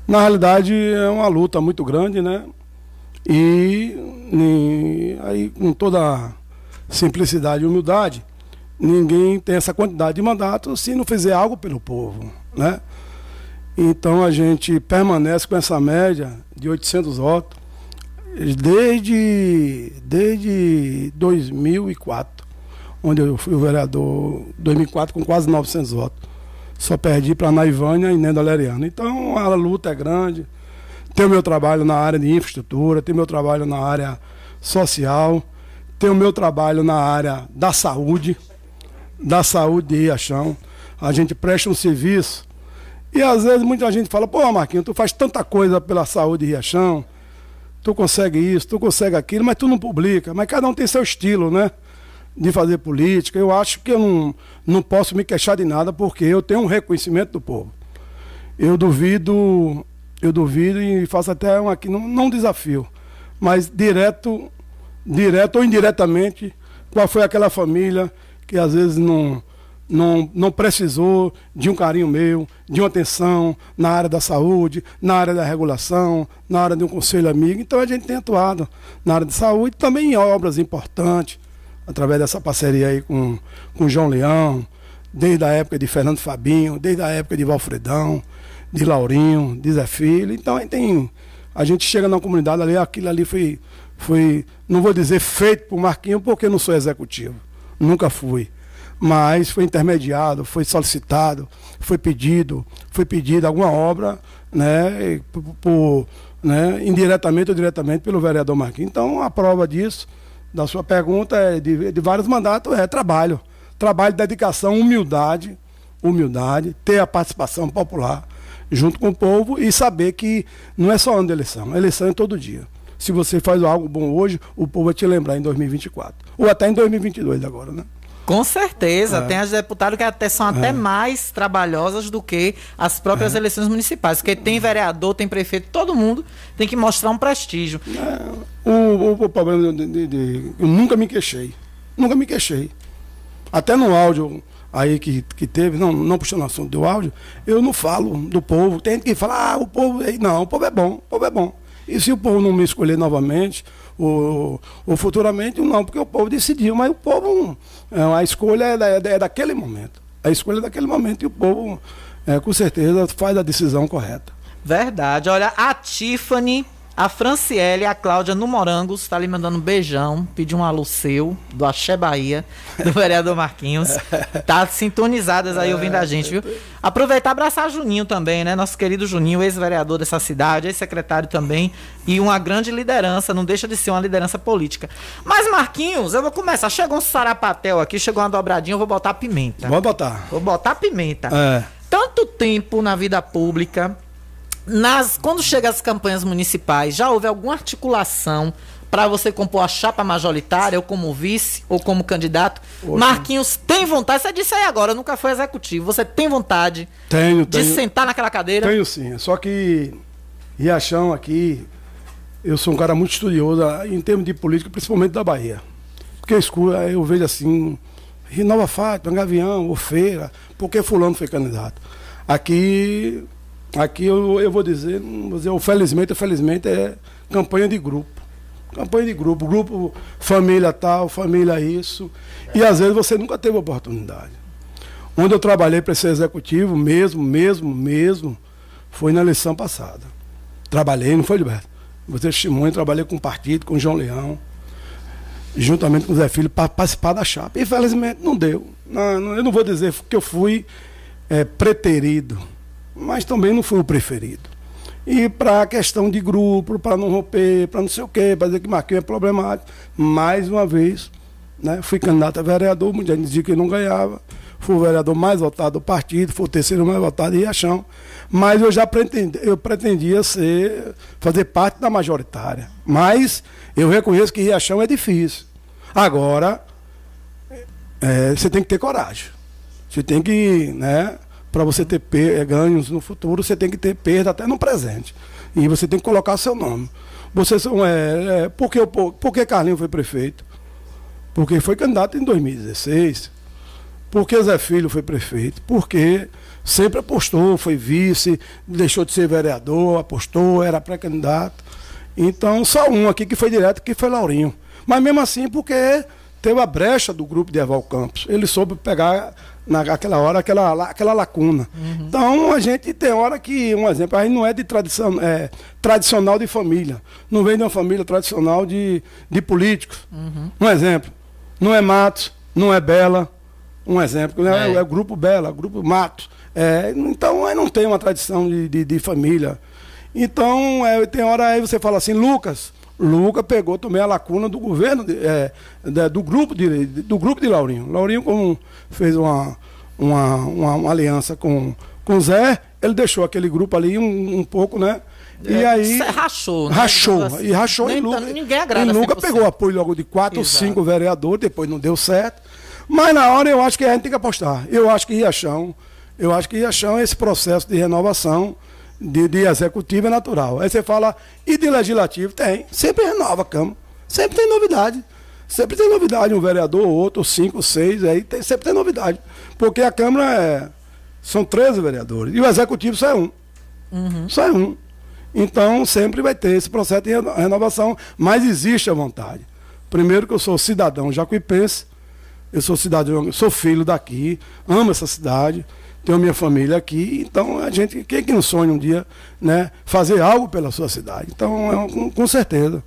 Speaker 23: Na realidade é uma luta muito grande, né? E, e aí com toda simplicidade e humildade, ninguém tem essa quantidade de mandatos se não fizer algo pelo povo, né? Então a gente permanece com essa média de 800 votos desde, desde 2004, onde eu fui o vereador, 2004 com quase 900 votos. Só perdi para Naivânia e Nenda Leriano. Então a luta é grande. Tenho meu trabalho na área de infraestrutura, tenho meu trabalho na área social, tenho meu trabalho na área da saúde, da saúde de Riachão. A gente presta um serviço. E às vezes muita gente fala, pô, Marquinhos, tu faz tanta coisa pela saúde de Riachão, tu consegue isso, tu consegue aquilo, mas tu não publica. Mas cada um tem seu estilo, né? De fazer política. Eu acho que eu não, não posso me queixar de nada, porque eu tenho um reconhecimento do povo. Eu duvido, eu duvido e faço até um aqui, não, não desafio, mas direto, direto ou indiretamente, qual foi aquela família que às vezes não, não, não precisou de um carinho meu, de uma atenção na área da saúde, na área da regulação, na área de um conselho amigo. Então a gente tem atuado na área de saúde, também em obras importantes, através dessa parceria aí com, com João Leão, desde a época de Fernando Fabinho, desde a época de Valfredão, de Laurinho, de Zé Filho. Então a gente, tem, a gente chega na comunidade ali, aquilo ali foi, foi, não vou dizer feito por Marquinho, porque eu não sou executivo nunca fui. Mas foi intermediado, foi solicitado, foi pedido, foi pedido alguma obra, né, por, né, indiretamente ou diretamente pelo vereador Marquinhos. Então, a prova disso, da sua pergunta, é de, de vários mandatos, é trabalho. Trabalho, dedicação, humildade, humildade, ter a participação popular junto com o povo e saber que não é só ano de eleição, eleição é todo dia. Se você faz algo bom hoje, o povo vai te lembrar em 2024. Ou até em 2022 agora, né?
Speaker 4: Com certeza, é. tem as deputadas que até são até é. mais trabalhosas do que as próprias é. eleições municipais, porque tem vereador, tem prefeito, todo mundo tem que mostrar um prestígio.
Speaker 23: É, o, o, o, problema de, de, de, eu nunca me queixei, nunca me queixei. Até no áudio aí que, que teve, não, não puxando o assunto do áudio, eu não falo do povo. Tem gente que fala, ah, o povo, não, o povo é bom, o povo é bom. E se o povo não me escolher novamente, ou, ou futuramente, não, porque o povo decidiu, mas o povo, é, a escolha é, da, é daquele momento. A escolha é daquele momento e o povo, é, com certeza, faz a decisão correta.
Speaker 4: Verdade. Olha, a Tiffany a Franciele e a Cláudia no Morangos está lhe mandando um beijão, pediu um alô seu, do Axé Bahia, do vereador Marquinhos. Tá sintonizadas aí ouvindo a gente, viu? Aproveitar e abraçar Juninho também, né? Nosso querido Juninho, ex-vereador dessa cidade, ex-secretário também, e uma grande liderança, não deixa de ser uma liderança política. Mas Marquinhos, eu vou começar. Chegou um sarapatel aqui, chegou uma dobradinha, eu vou botar pimenta.
Speaker 23: Vou botar.
Speaker 4: Vou botar pimenta. É. Tanto tempo na vida pública nas, quando chega as campanhas municipais, já houve alguma articulação para você compor a chapa majoritária, ou como vice, ou como candidato? Poxa. Marquinhos tem vontade, você disse aí agora, nunca foi executivo, você tem vontade
Speaker 23: tenho,
Speaker 4: de
Speaker 23: tenho,
Speaker 4: sentar naquela cadeira?
Speaker 23: Tenho sim, só que Riachão aqui, eu sou um cara muito estudioso em termos de política, principalmente da Bahia. Porque eu, eu vejo assim, Nova Fátima, Gavião, ou Feira, porque fulano foi candidato. Aqui, aqui eu, eu vou dizer, vou dizer, felizmente, felizmente é campanha de grupo. Campanha de grupo, grupo família tal, família isso. E às vezes você nunca teve oportunidade. Onde eu trabalhei para ser executivo, mesmo, mesmo, mesmo, foi na eleição passada. Trabalhei, não foi liberto. Vou ter testemunho, trabalhei com o partido, com o João Leão, juntamente com o Zé Filho, para participar da chapa. Infelizmente não deu. Não, eu não vou dizer que eu fui é, preterido, mas também não fui o preferido. E para a questão de grupo, para não romper, para não sei o quê, para dizer que Marquinhos é problemático, mais uma vez, né, fui candidato a vereador, muita gente dizia que não ganhava, fui o vereador mais votado do partido, fui o terceiro mais votado em Riachão, mas eu já pretendi, eu pretendia ser, fazer parte da majoritária. Mas eu reconheço que Riachão é difícil. Agora, é, você tem que ter coragem. Você tem que, né, para você ter é, ganhos no futuro, você tem que ter perda até no presente. E você tem que colocar seu nome. Você é, é, por, que, por que Carlinhos foi prefeito? Porque foi candidato em 2016. Porque Zé Filho foi prefeito? Porque sempre apostou, foi vice, deixou de ser vereador, apostou, era pré-candidato. Então, só um aqui que foi direto, que foi Laurinho. Mas mesmo assim, porque teve a brecha do grupo de Eval Campos. Ele soube pegar naquela hora aquela, aquela lacuna. Uhum. Então a gente tem hora que, um exemplo, aí não é de tradição, é tradicional de família. Não vem de uma família tradicional de, de políticos. Uhum. Um exemplo. Não é Matos, não é Bela. Um exemplo. Né? É. é o grupo Bela, grupo Matos. É, então aí não tem uma tradição de, de, de família. Então, é, tem hora aí você fala assim, Lucas, Lucas pegou também a lacuna do governo, de, é, de, do, grupo de, do grupo de Laurinho. Laurinho, como fez uma, uma, uma, uma aliança com, com Zé, ele deixou aquele grupo ali um, um pouco, né?
Speaker 4: E é, aí. rachou,
Speaker 23: né? Rachou. Assim, e rachou nem, em Lucas.
Speaker 4: Ninguém agrada.
Speaker 23: E Lucas pegou apoio logo de quatro ou cinco vereadores, depois não deu certo. Mas na hora eu acho que a gente tem que apostar. Eu acho que Riachão, eu acho que Riachão, esse processo de renovação de, de executivo é natural. Aí você fala, e de legislativo? Tem. Sempre renova a Câmara. Sempre tem novidade. Sempre tem novidade, um vereador, outro, cinco, seis, aí tem, sempre tem novidade. Porque a Câmara é, são 13 vereadores. E o executivo só é um. Uhum. Só é um. Então sempre vai ter esse processo de renovação, mas existe a vontade. Primeiro que eu sou cidadão jacuipense, eu sou cidadão, sou filho daqui, amo essa cidade tenho minha família aqui, então a gente, quem que não sonha um dia, né, fazer algo pela sua cidade? Então, é, com, com certeza.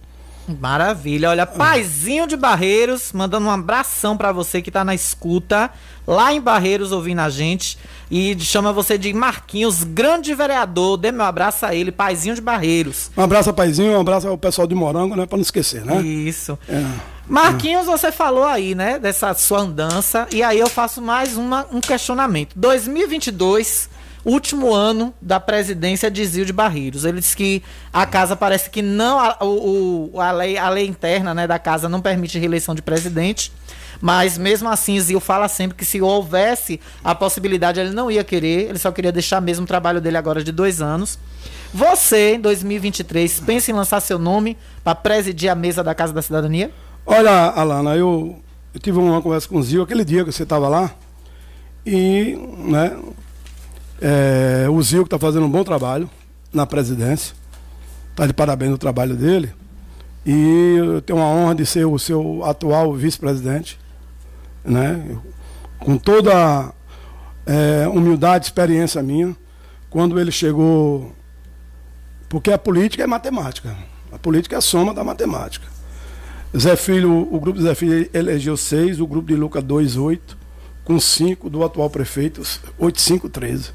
Speaker 4: Maravilha. Olha, Paizinho de Barreiros, mandando um abração para você que tá na escuta, lá em Barreiros ouvindo a gente. E chama você de Marquinhos, grande vereador. Dê meu abraço a ele, Paizinho de Barreiros.
Speaker 23: Um abraço a Paizinho, um abraço ao pessoal de Morango, né? Pra não esquecer, né?
Speaker 4: Isso. É. Marquinhos, você falou aí, né, dessa sua andança. E aí eu faço mais uma, um questionamento. 2022 último ano da presidência de Zil de Barreiros. Ele disse que a casa parece que não. A, o, a, lei, a lei interna né, da casa não permite reeleição de presidente. Mas mesmo assim, Zil fala sempre que se houvesse a possibilidade, ele não ia querer, ele só queria deixar mesmo o trabalho dele agora de dois anos. Você, em 2023, pensa em lançar seu nome para presidir a mesa da Casa da Cidadania?
Speaker 23: Olha, Alana, eu, eu tive uma conversa com o Zil aquele dia que você estava lá. E né, é, o Zil, que está fazendo um bom trabalho na presidência. Está de parabéns no trabalho dele. E eu tenho a honra de ser o seu atual vice-presidente. Né? Com toda é, humildade, experiência minha. Quando ele chegou. Porque a política é matemática. A política é a soma da matemática. Zé Filho, o grupo de Zé Filho elegeu seis, o grupo de Luca dois, oito, com cinco do atual prefeito, oito, cinco, treze.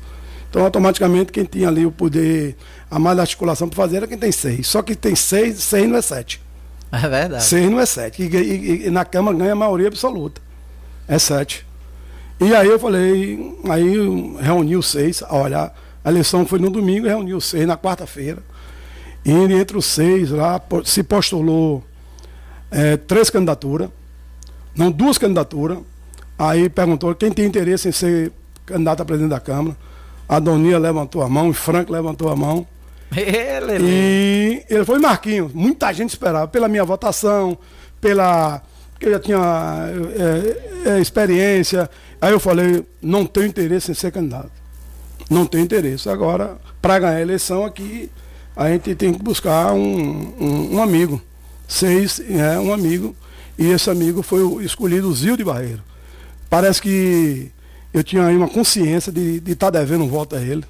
Speaker 23: Então, automaticamente, quem tinha ali o poder, a mais articulação para fazer era quem tem seis. Só que tem seis, seis não é sete.
Speaker 4: É verdade.
Speaker 23: Seis não é sete. E, e, e na Câmara ganha a maioria absoluta. É sete. E aí eu falei, aí reuni os seis, olha, a eleição foi no domingo, reuni os seis na quarta-feira. E entre os seis lá se postulou é, três candidaturas, não duas candidaturas. Aí perguntou quem tem interesse em ser candidato a presidente da Câmara. A Doninha levantou a mão, o Frank levantou a mão. e ele foi Marquinhos. Muita gente esperava, pela minha votação, pela. que eu já tinha é, é, experiência. Aí eu falei, não tenho interesse em ser candidato. não tem interesse. Agora, para ganhar a eleição aqui, a gente tem que buscar um, um, um amigo. Seis é um amigo. E esse amigo foi o escolhido o Zil de Barreiro. Parece que eu tinha aí uma consciência de estar tá devendo um voto a ele.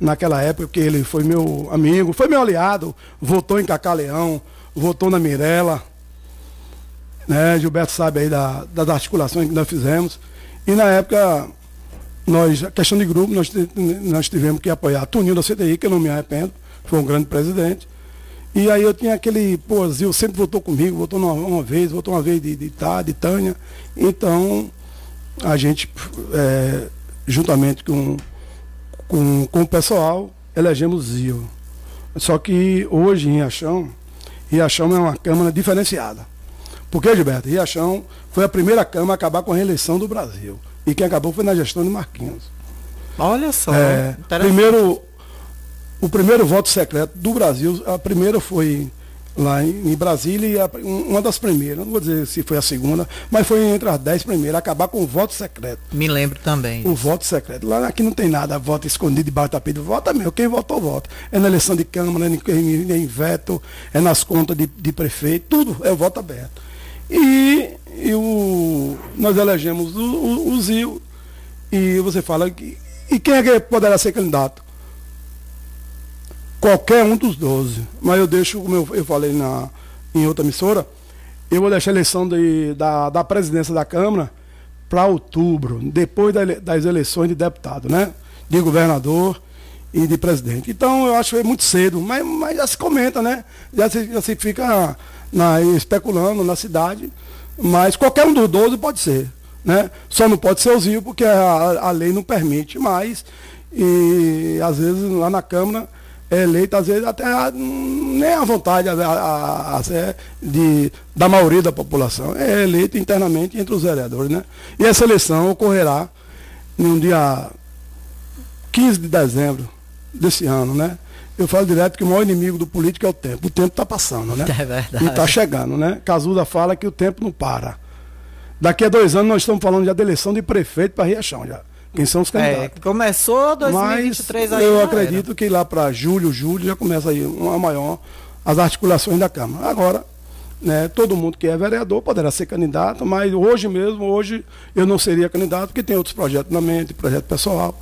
Speaker 23: Naquela época, porque ele foi meu amigo, foi meu aliado, votou em Cacá Leão, votou na Mirella. Né? Gilberto sabe aí da, das articulações que nós fizemos. E na época, nós, a questão de grupo, nós, nós tivemos que apoiar Toninho da CTI, que eu não me arrependo, foi um grande presidente. E aí eu tinha aquele, pô, Zil sempre votou comigo, votou uma, uma vez, votou uma vez de, de, de, de Tânia. Então, a gente, é, juntamente com, com, com o pessoal, elegemos Zil. Só que hoje em Riachão, Riachão é uma Câmara diferenciada. Por que, Gilberto? Riachão foi a primeira Câmara a acabar com a reeleição do Brasil. E quem acabou foi na gestão de Marquinhos.
Speaker 4: Olha só.
Speaker 23: É, primeiro, o primeiro voto secreto do Brasil, a primeira foi lá em, Brasília, e a, uma das primeiras, não vou dizer se foi a segunda, mas foi entre as dez primeiras, acabar com o voto secreto.
Speaker 4: Me lembro também.
Speaker 23: O voto secreto. Lá aqui não tem nada, voto escondido debaixo do tapete. Vota mesmo, quem votou, vota. É na eleição de Câmara, é em, em veto, é nas contas de, de prefeito, tudo é voto aberto. E, e o, nós elegemos o, o, o Zil, e você fala que. E quem é que poderá ser candidato? Qualquer um dos 12. Mas eu deixo, como eu, eu falei na, em outra emissora, eu vou deixar a eleição de, da, da presidência da Câmara para outubro, depois da, das eleições de deputado, né? De governador e de presidente. Então eu acho que é muito cedo, mas, mas já se comenta, né? Já se, já se fica na, especulando na cidade, mas qualquer um dos 12 pode ser. Né? Só não pode ser o Zio, porque a, a lei não permite, mas e às vezes lá na Câmara é eleito, às vezes, até a, nem a vontade a, a, de, da maioria da população. É eleito internamente entre os vereadores. Né? E essa eleição ocorrerá no dia 15 de dezembro desse ano. Né? Eu falo direto que o maior inimigo do político é o tempo. O tempo está passando, né?
Speaker 4: É verdade.
Speaker 23: E está chegando, né? Cazuza fala que o tempo não para. Daqui a dois anos nós estamos falando já de eleição de prefeito para Riachão já quem são os é, candidatos.
Speaker 4: É, começou 2023
Speaker 23: Mas
Speaker 4: aí.
Speaker 23: Eu acredito era. que lá para julho, julho já começa aí uma maior as articulações da Câmara. Agora, né, todo mundo que é vereador poderá ser candidato, mas hoje mesmo, hoje eu não seria candidato, porque tem outros projetos na mente, projeto pessoal.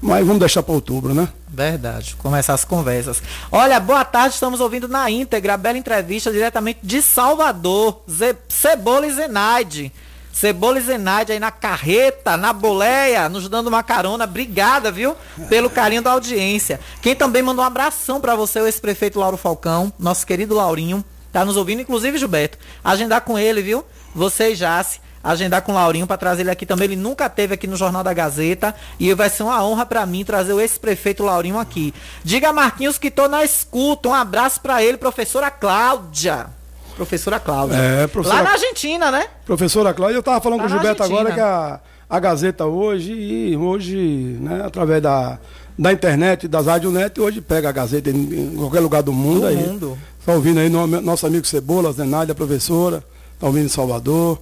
Speaker 23: Mas vamos deixar para outubro, né?
Speaker 4: Verdade, começar as conversas. Olha, boa tarde, estamos ouvindo na íntegra a bela entrevista diretamente de Salvador, Ze Cebola e Zenaide. Cebola e Zenaide aí na carreta, na boleia, nos dando uma carona. Obrigada, viu? Pelo carinho da audiência. Quem também mandou um abração para você, o ex-prefeito Lauro Falcão, nosso querido Laurinho. Tá nos ouvindo, inclusive, Gilberto. Agendar com ele, viu? Você e Jace agendar com o Laurinho para trazer ele aqui também. Ele nunca teve aqui no Jornal da Gazeta e vai ser uma honra para mim trazer o ex-prefeito Laurinho aqui. Diga Marquinhos que tô na escuta. Um abraço para ele, professora Cláudia. Professora Cláudia.
Speaker 23: É, professora...
Speaker 4: Lá na Argentina, né?
Speaker 23: Professora Cláudia, eu estava falando Lá com o Gilberto agora que a, a Gazeta hoje, e hoje, né, através da, da internet, das net hoje pega a Gazeta em, em qualquer lugar do mundo. Do aí. mundo. Está ouvindo aí no, nosso amigo Cebola, Zenaide, a professora, está ouvindo em Salvador.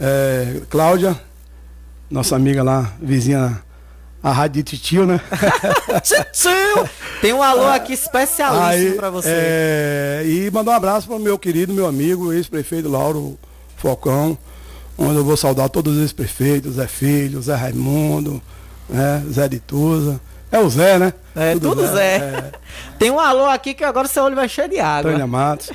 Speaker 23: É, Cláudia, nossa amiga lá, vizinha a rádio de titio, né?
Speaker 4: titio! Tem um alô aqui especialíssimo para você.
Speaker 23: É, e mandar um abraço para o meu querido, meu amigo, ex-prefeito Lauro Falcão, onde eu vou saudar todos os ex-prefeitos, Zé Filho, Zé Raimundo, né, Zé de Tusa. É o Zé, né?
Speaker 4: É, tudo, tudo Zé. É. Tem um alô aqui que agora seu olho vai cheio de água.
Speaker 23: Tânia Matos.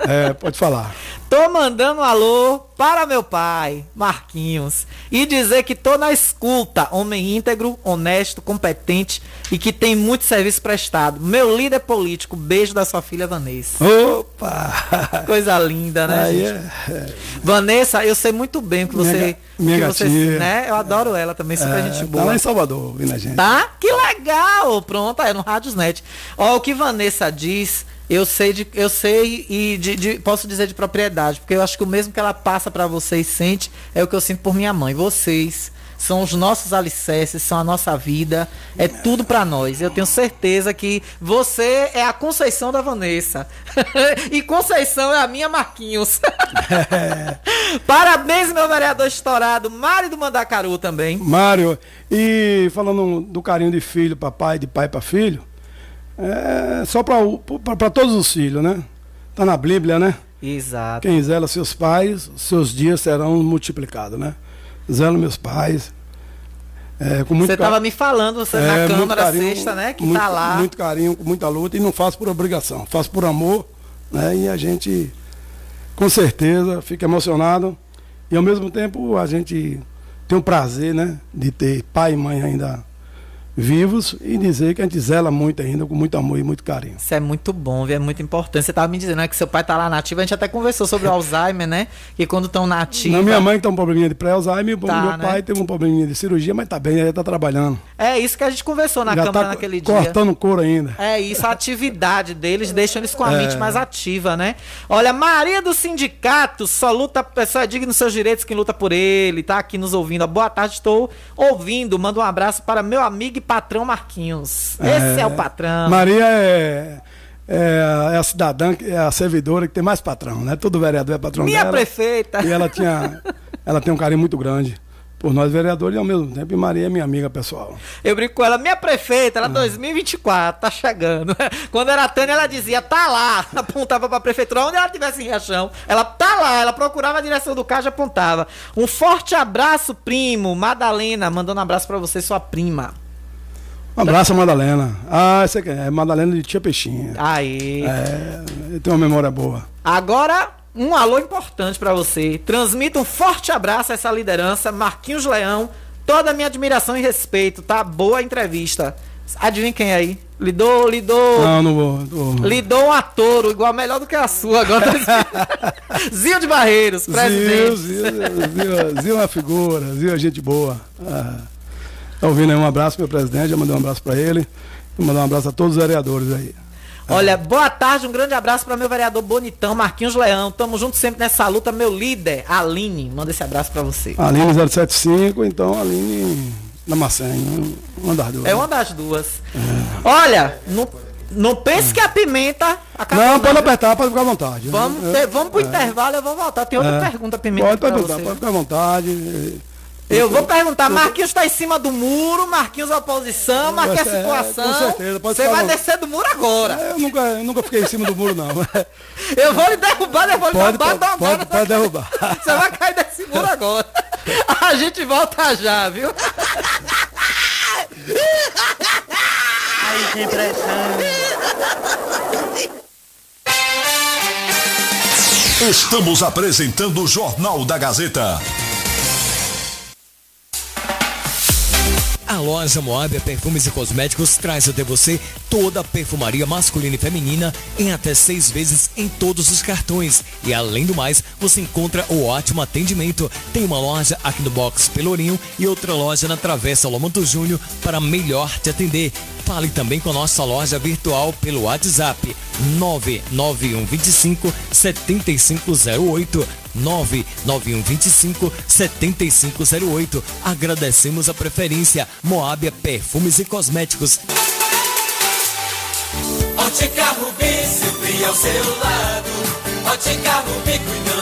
Speaker 23: é, pode falar.
Speaker 4: Tô mandando um alô para meu pai, Marquinhos, e dizer que tô na escuta, homem íntegro, honesto, competente e que tem muito serviço prestado. Meu líder político, beijo da sua filha Vanessa.
Speaker 23: Opa!
Speaker 4: Coisa linda, né, Aí gente? É... Vanessa, eu sei muito bem que você,
Speaker 23: minha, minha
Speaker 4: que você, né? Eu adoro ela também, super é, gente boa.
Speaker 23: Tá lá em Salvador, ouvindo a gente.
Speaker 4: Tá? Que legal! Pronto, é no Rádiosnet. Ó, o que Vanessa diz eu sei de, eu sei e de, de, posso dizer de propriedade, porque eu acho que o mesmo que ela passa para vocês sente é o que eu sinto por minha mãe. Vocês são os nossos alicerces, são a nossa vida, é tudo para nós. Eu tenho certeza que você é a Conceição da Vanessa. e Conceição é a minha Marquinhos. Parabéns, meu vereador estourado, Mário do Mandacaru também.
Speaker 23: Mário, e falando do carinho de filho para pai, de pai para filho, é só para todos os filhos, né? Tá na Bíblia, né?
Speaker 4: Exato.
Speaker 23: Quem zela seus pais, seus dias serão multiplicados, né? Zelo meus pais.
Speaker 4: É, com muito você estava me falando você é, na Câmara carinho, Sexta, né? Que
Speaker 23: muito,
Speaker 4: tá lá.
Speaker 23: Muito carinho, com muita luta, e não faço por obrigação, faço por amor, né? E a gente, com certeza, fica emocionado. E ao mesmo tempo a gente tem o prazer, né? De ter pai e mãe ainda vivos e dizer que a gente zela muito ainda, com muito amor e muito carinho.
Speaker 4: Isso é muito bom, viu? é muito importante. Você estava me dizendo né, que seu pai está lá nativo, a gente até conversou sobre o Alzheimer, né? Que quando estão nativos.
Speaker 23: Não, minha mãe tem um probleminha de pré-Alzheimer, tá, meu né? pai tem um probleminha de cirurgia, mas tá bem, ele tá trabalhando.
Speaker 4: É isso que a gente conversou na Já Câmara
Speaker 23: tá
Speaker 4: naquele dia.
Speaker 23: Cortando couro ainda.
Speaker 4: É isso, a atividade deles deixa eles com a é. mente mais ativa, né? Olha, Maria do Sindicato só luta, pessoa é digna dos seus direitos quem luta por ele, tá aqui nos ouvindo. Boa tarde, estou ouvindo. Manda um abraço para meu amigo e patrão Marquinhos. Marquinhos. Esse é, é o patrão.
Speaker 23: Maria é, é, é, a cidadã, é a servidora que tem mais patrão, né? Todo vereador é patrão
Speaker 4: Minha
Speaker 23: dela.
Speaker 4: Minha prefeita.
Speaker 23: E ela tinha, ela tem um carinho muito grande por nós vereadores e ao mesmo tempo e Maria é minha amiga pessoal.
Speaker 4: Eu brinco com ela, minha prefeita, ela 2024, tá chegando. Quando era Tânia, ela dizia, tá lá, apontava pra prefeitura, onde ela tivesse em Riachão, ela tá lá, ela procurava a direção do caixa e apontava. Um forte abraço, primo, Madalena, mandando um abraço para você, sua prima.
Speaker 23: Um abraço, Madalena. Ah, essa é Madalena de Tia Peixinha.
Speaker 4: Aí.
Speaker 23: É, tem uma memória boa.
Speaker 4: Agora, um alô importante para você. Transmita um forte abraço a essa liderança, Marquinhos Leão. Toda a minha admiração e respeito, tá? Boa entrevista. Adivinha quem é aí? Lidou, lidou.
Speaker 23: Não, não vou. vou.
Speaker 4: Lidou um ator, igual melhor do que a sua agora. Zio de Barreiros, presidente. Zio, Zio,
Speaker 23: Zio, Zio é uma figura, Zio é gente boa. Ah. Tá ouvindo aí? Um abraço meu presidente, já mandei um abraço para ele. E mandar um abraço a todos os vereadores aí.
Speaker 4: Olha, boa tarde, um grande abraço para meu vereador bonitão, Marquinhos Leão. Tamo junto sempre nessa luta, meu líder, Aline. Manda esse abraço para você.
Speaker 23: Aline 075, então Aline na Macém, uma das duas.
Speaker 4: É uma das duas. É. Olha, não, não pense que a pimenta.
Speaker 23: Não, pode apertar, pode ficar à vontade.
Speaker 4: Vamos, é, vamos pro é. intervalo, eu vou voltar. Tem outra é. pergunta, pimenta.
Speaker 23: Pode perguntar, pode ficar à vontade.
Speaker 4: Eu vou perguntar, Marquinhos está em cima do muro, Marquinhos oposição, Marquinhos é, situação. Com certeza, pode Você vai descer do muro agora.
Speaker 23: É, eu nunca, eu nunca fiquei em cima do muro, não.
Speaker 4: eu vou lhe derrubar, eu vou lhe
Speaker 23: pode, derrubar pode, agora. Pode, pode derrubar.
Speaker 4: Você vai cair desse muro agora. A gente volta já, viu?
Speaker 7: Aí tem pressão.
Speaker 13: Estamos apresentando o Jornal da Gazeta.
Speaker 24: A loja Moab Perfumes e Cosméticos traz até você toda a perfumaria masculina e feminina em até seis vezes em todos os cartões. E além do mais, você encontra o ótimo atendimento. Tem uma loja aqui no Box Pelourinho e outra loja na Travessa Lomanto Júnior para melhor te atender. Fale também com a nossa loja virtual pelo WhatsApp 99125 7508 99125 7508. Agradecemos a preferência. Moábia Perfumes e Cosméticos.
Speaker 14: Ótica Rubi, sempre ao seu lado. Ótica Rubi, cuidando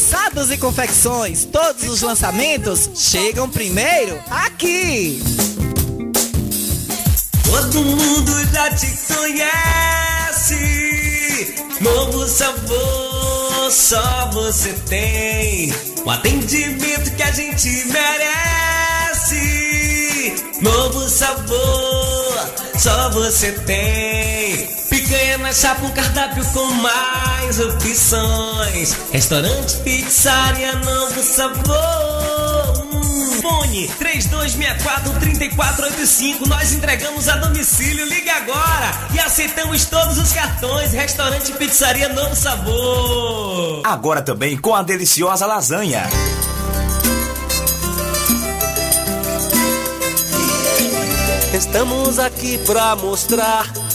Speaker 4: e Confecções. Todos os lançamentos chegam primeiro aqui.
Speaker 16: Todo mundo já te conhece. Novo sabor, só você tem. O atendimento que a gente merece. Novo sabor, só você tem. Picanha na chapa, um cardápio com mais opções. Restaurante, pizzaria, novo sabor. Hum, Fone 3264-3485. Nós entregamos a domicílio. Ligue agora e aceitamos todos os cartões. Restaurante Pizzaria Novo Sabor.
Speaker 25: Agora também com a deliciosa lasanha.
Speaker 26: Estamos aqui pra mostrar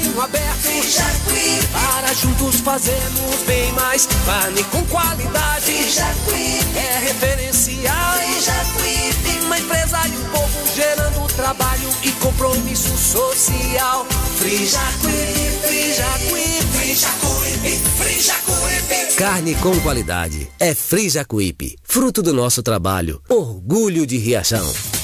Speaker 26: caminho aberto. Para juntos fazermos bem mais carne com qualidade. É referencial. Uma empresa e um povo gerando trabalho e compromisso social. Frijacuípe, Frijacuípe, Frijacuípe, Frijacuípe.
Speaker 27: Carne com qualidade. É Frijacuípe. Fruto do nosso trabalho. Orgulho de Riachão.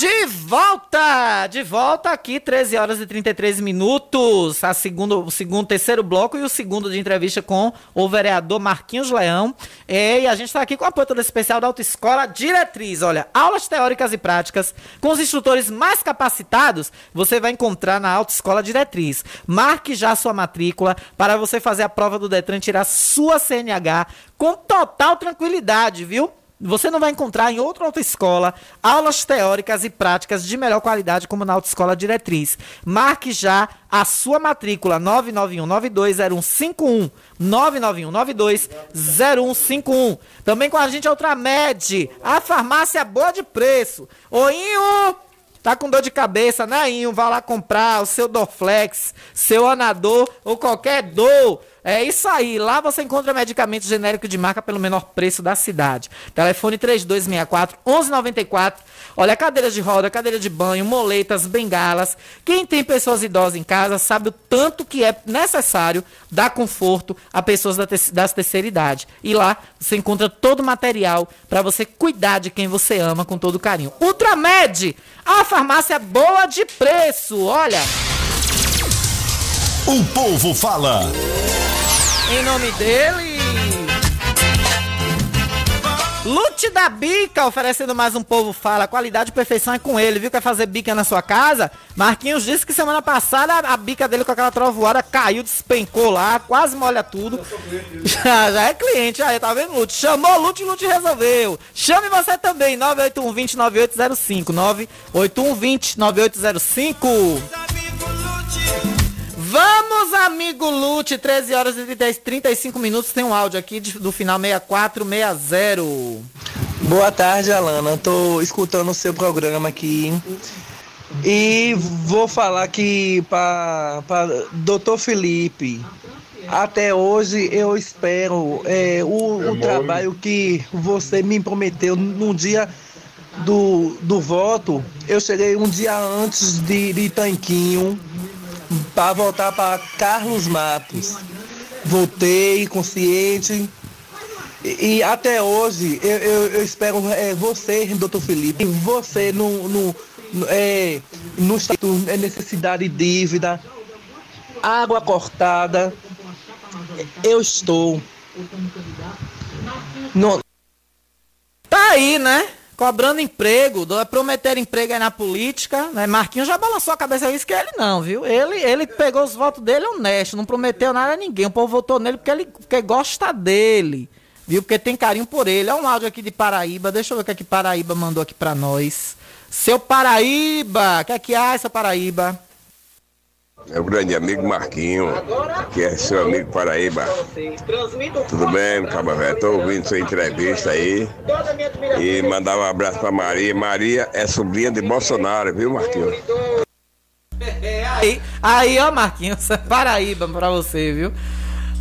Speaker 4: De volta! De volta aqui, 13 horas e 33 minutos. A segundo, o segundo, terceiro bloco e o segundo de entrevista com o vereador Marquinhos Leão. E a gente está aqui com o apoio todo especial da Autoescola Diretriz. Olha, aulas teóricas e práticas com os instrutores mais capacitados você vai encontrar na Autoescola Diretriz. Marque já sua matrícula para você fazer a prova do Detran e tirar sua CNH com total tranquilidade, viu? Você não vai encontrar em outra autoescola aulas teóricas e práticas de melhor qualidade como na Autoescola Diretriz. Marque já a sua matrícula 991920151. 991920151. Também com a gente a Ultramed, a farmácia boa de preço. Oinho! Tá com dor de cabeça, né, Inho? Vá lá comprar o seu Dorflex, seu Anador ou qualquer dor. É isso aí. Lá você encontra medicamentos genéricos de marca pelo menor preço da cidade. Telefone 3264 1194. Olha, cadeira de roda, cadeira de banho, moletas, bengalas. Quem tem pessoas idosas em casa sabe o tanto que é necessário dar conforto a pessoas da te das terceira idade. E lá você encontra todo o material para você cuidar de quem você ama com todo carinho. Ultramed, a farmácia boa de preço. Olha.
Speaker 13: O povo fala.
Speaker 4: Em nome dele. Lute da Bica, oferecendo mais um povo fala. Qualidade e perfeição é com ele, viu? Quer fazer bica na sua casa? Marquinhos disse que semana passada a bica dele com aquela trovoada caiu, despencou lá, quase molha tudo. Já, já é cliente, aí tá vendo, Lute? Chamou Lute, Lute resolveu. Chame você também, 98120 9805. 98120 9805. Vamos, amigo Lute, 13 horas e 35 minutos. Tem um áudio aqui de, do final 6460.
Speaker 28: Boa tarde, Alana. Tô escutando o seu programa aqui. E vou falar aqui para Dr. Felipe. Até hoje eu espero é, o, o trabalho que você me prometeu num dia do, do voto, eu cheguei um dia antes de, de Tanquinho para voltar para Carlos Matos. Voltei consciente. E, e até hoje eu, eu, eu espero é, você, doutor Felipe, você no, no, no, é, no estado é necessidade de dívida, água cortada. Eu estou.
Speaker 4: No... Tá aí, né? Cobrando emprego, prometer emprego aí na política, né? Marquinhos já balançou a cabeça, isso que ele não, viu? Ele, ele pegou os votos dele honesto, não prometeu nada a ninguém. O povo votou nele porque ele porque gosta dele, viu? Porque tem carinho por ele. É um áudio aqui de Paraíba, deixa eu ver o que é que Paraíba mandou aqui pra nós. Seu Paraíba, o que é que há essa Paraíba?
Speaker 29: É o grande amigo Marquinho, que é seu amigo Paraíba. Tudo bem, Caba Velho? Estou ouvindo sua entrevista aí. E mandar um abraço para Maria. Maria é sobrinha de Bolsonaro, viu, Marquinho?
Speaker 4: Aí, aí ó, Marquinhos, Paraíba para você, viu?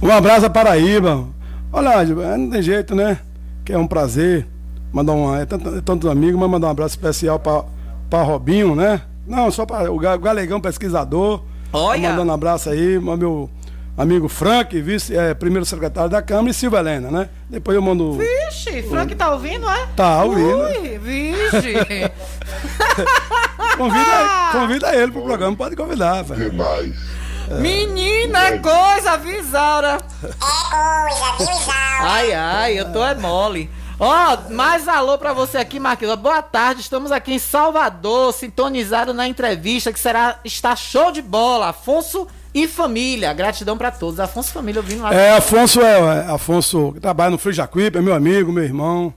Speaker 23: Um abraço a Paraíba. Olha, não tem jeito, né? Que é um prazer mandar um. É tanto, é tantos amigos, mas mandar um abraço especial para Robinho, né? Não, só para o Galegão pesquisador
Speaker 4: Olha!
Speaker 23: Mandando um abraço aí, meu amigo Frank, vice, é, primeiro secretário da Câmara, e Silva Helena, né? Depois eu mando.
Speaker 4: Vixe, Frank tá ouvindo, é?
Speaker 23: Tá ouvindo.
Speaker 4: Ui, vixe!
Speaker 23: convida, convida ele pro programa, pode convidar, velho.
Speaker 29: Demais.
Speaker 4: É. Menina, é coisa, Visaura! É
Speaker 22: coisa, Visaura!
Speaker 4: Ai, ai, eu tô é mole. Ó, oh, mais alô para você aqui, Marquinhos. Boa tarde, estamos aqui em Salvador, sintonizado na entrevista que será está show de bola. Afonso e família. Gratidão para todos. Afonso e família ouvindo lá.
Speaker 23: É, Afonso é, é Afonso que trabalha no Free Jacuípe, é meu amigo, meu irmão.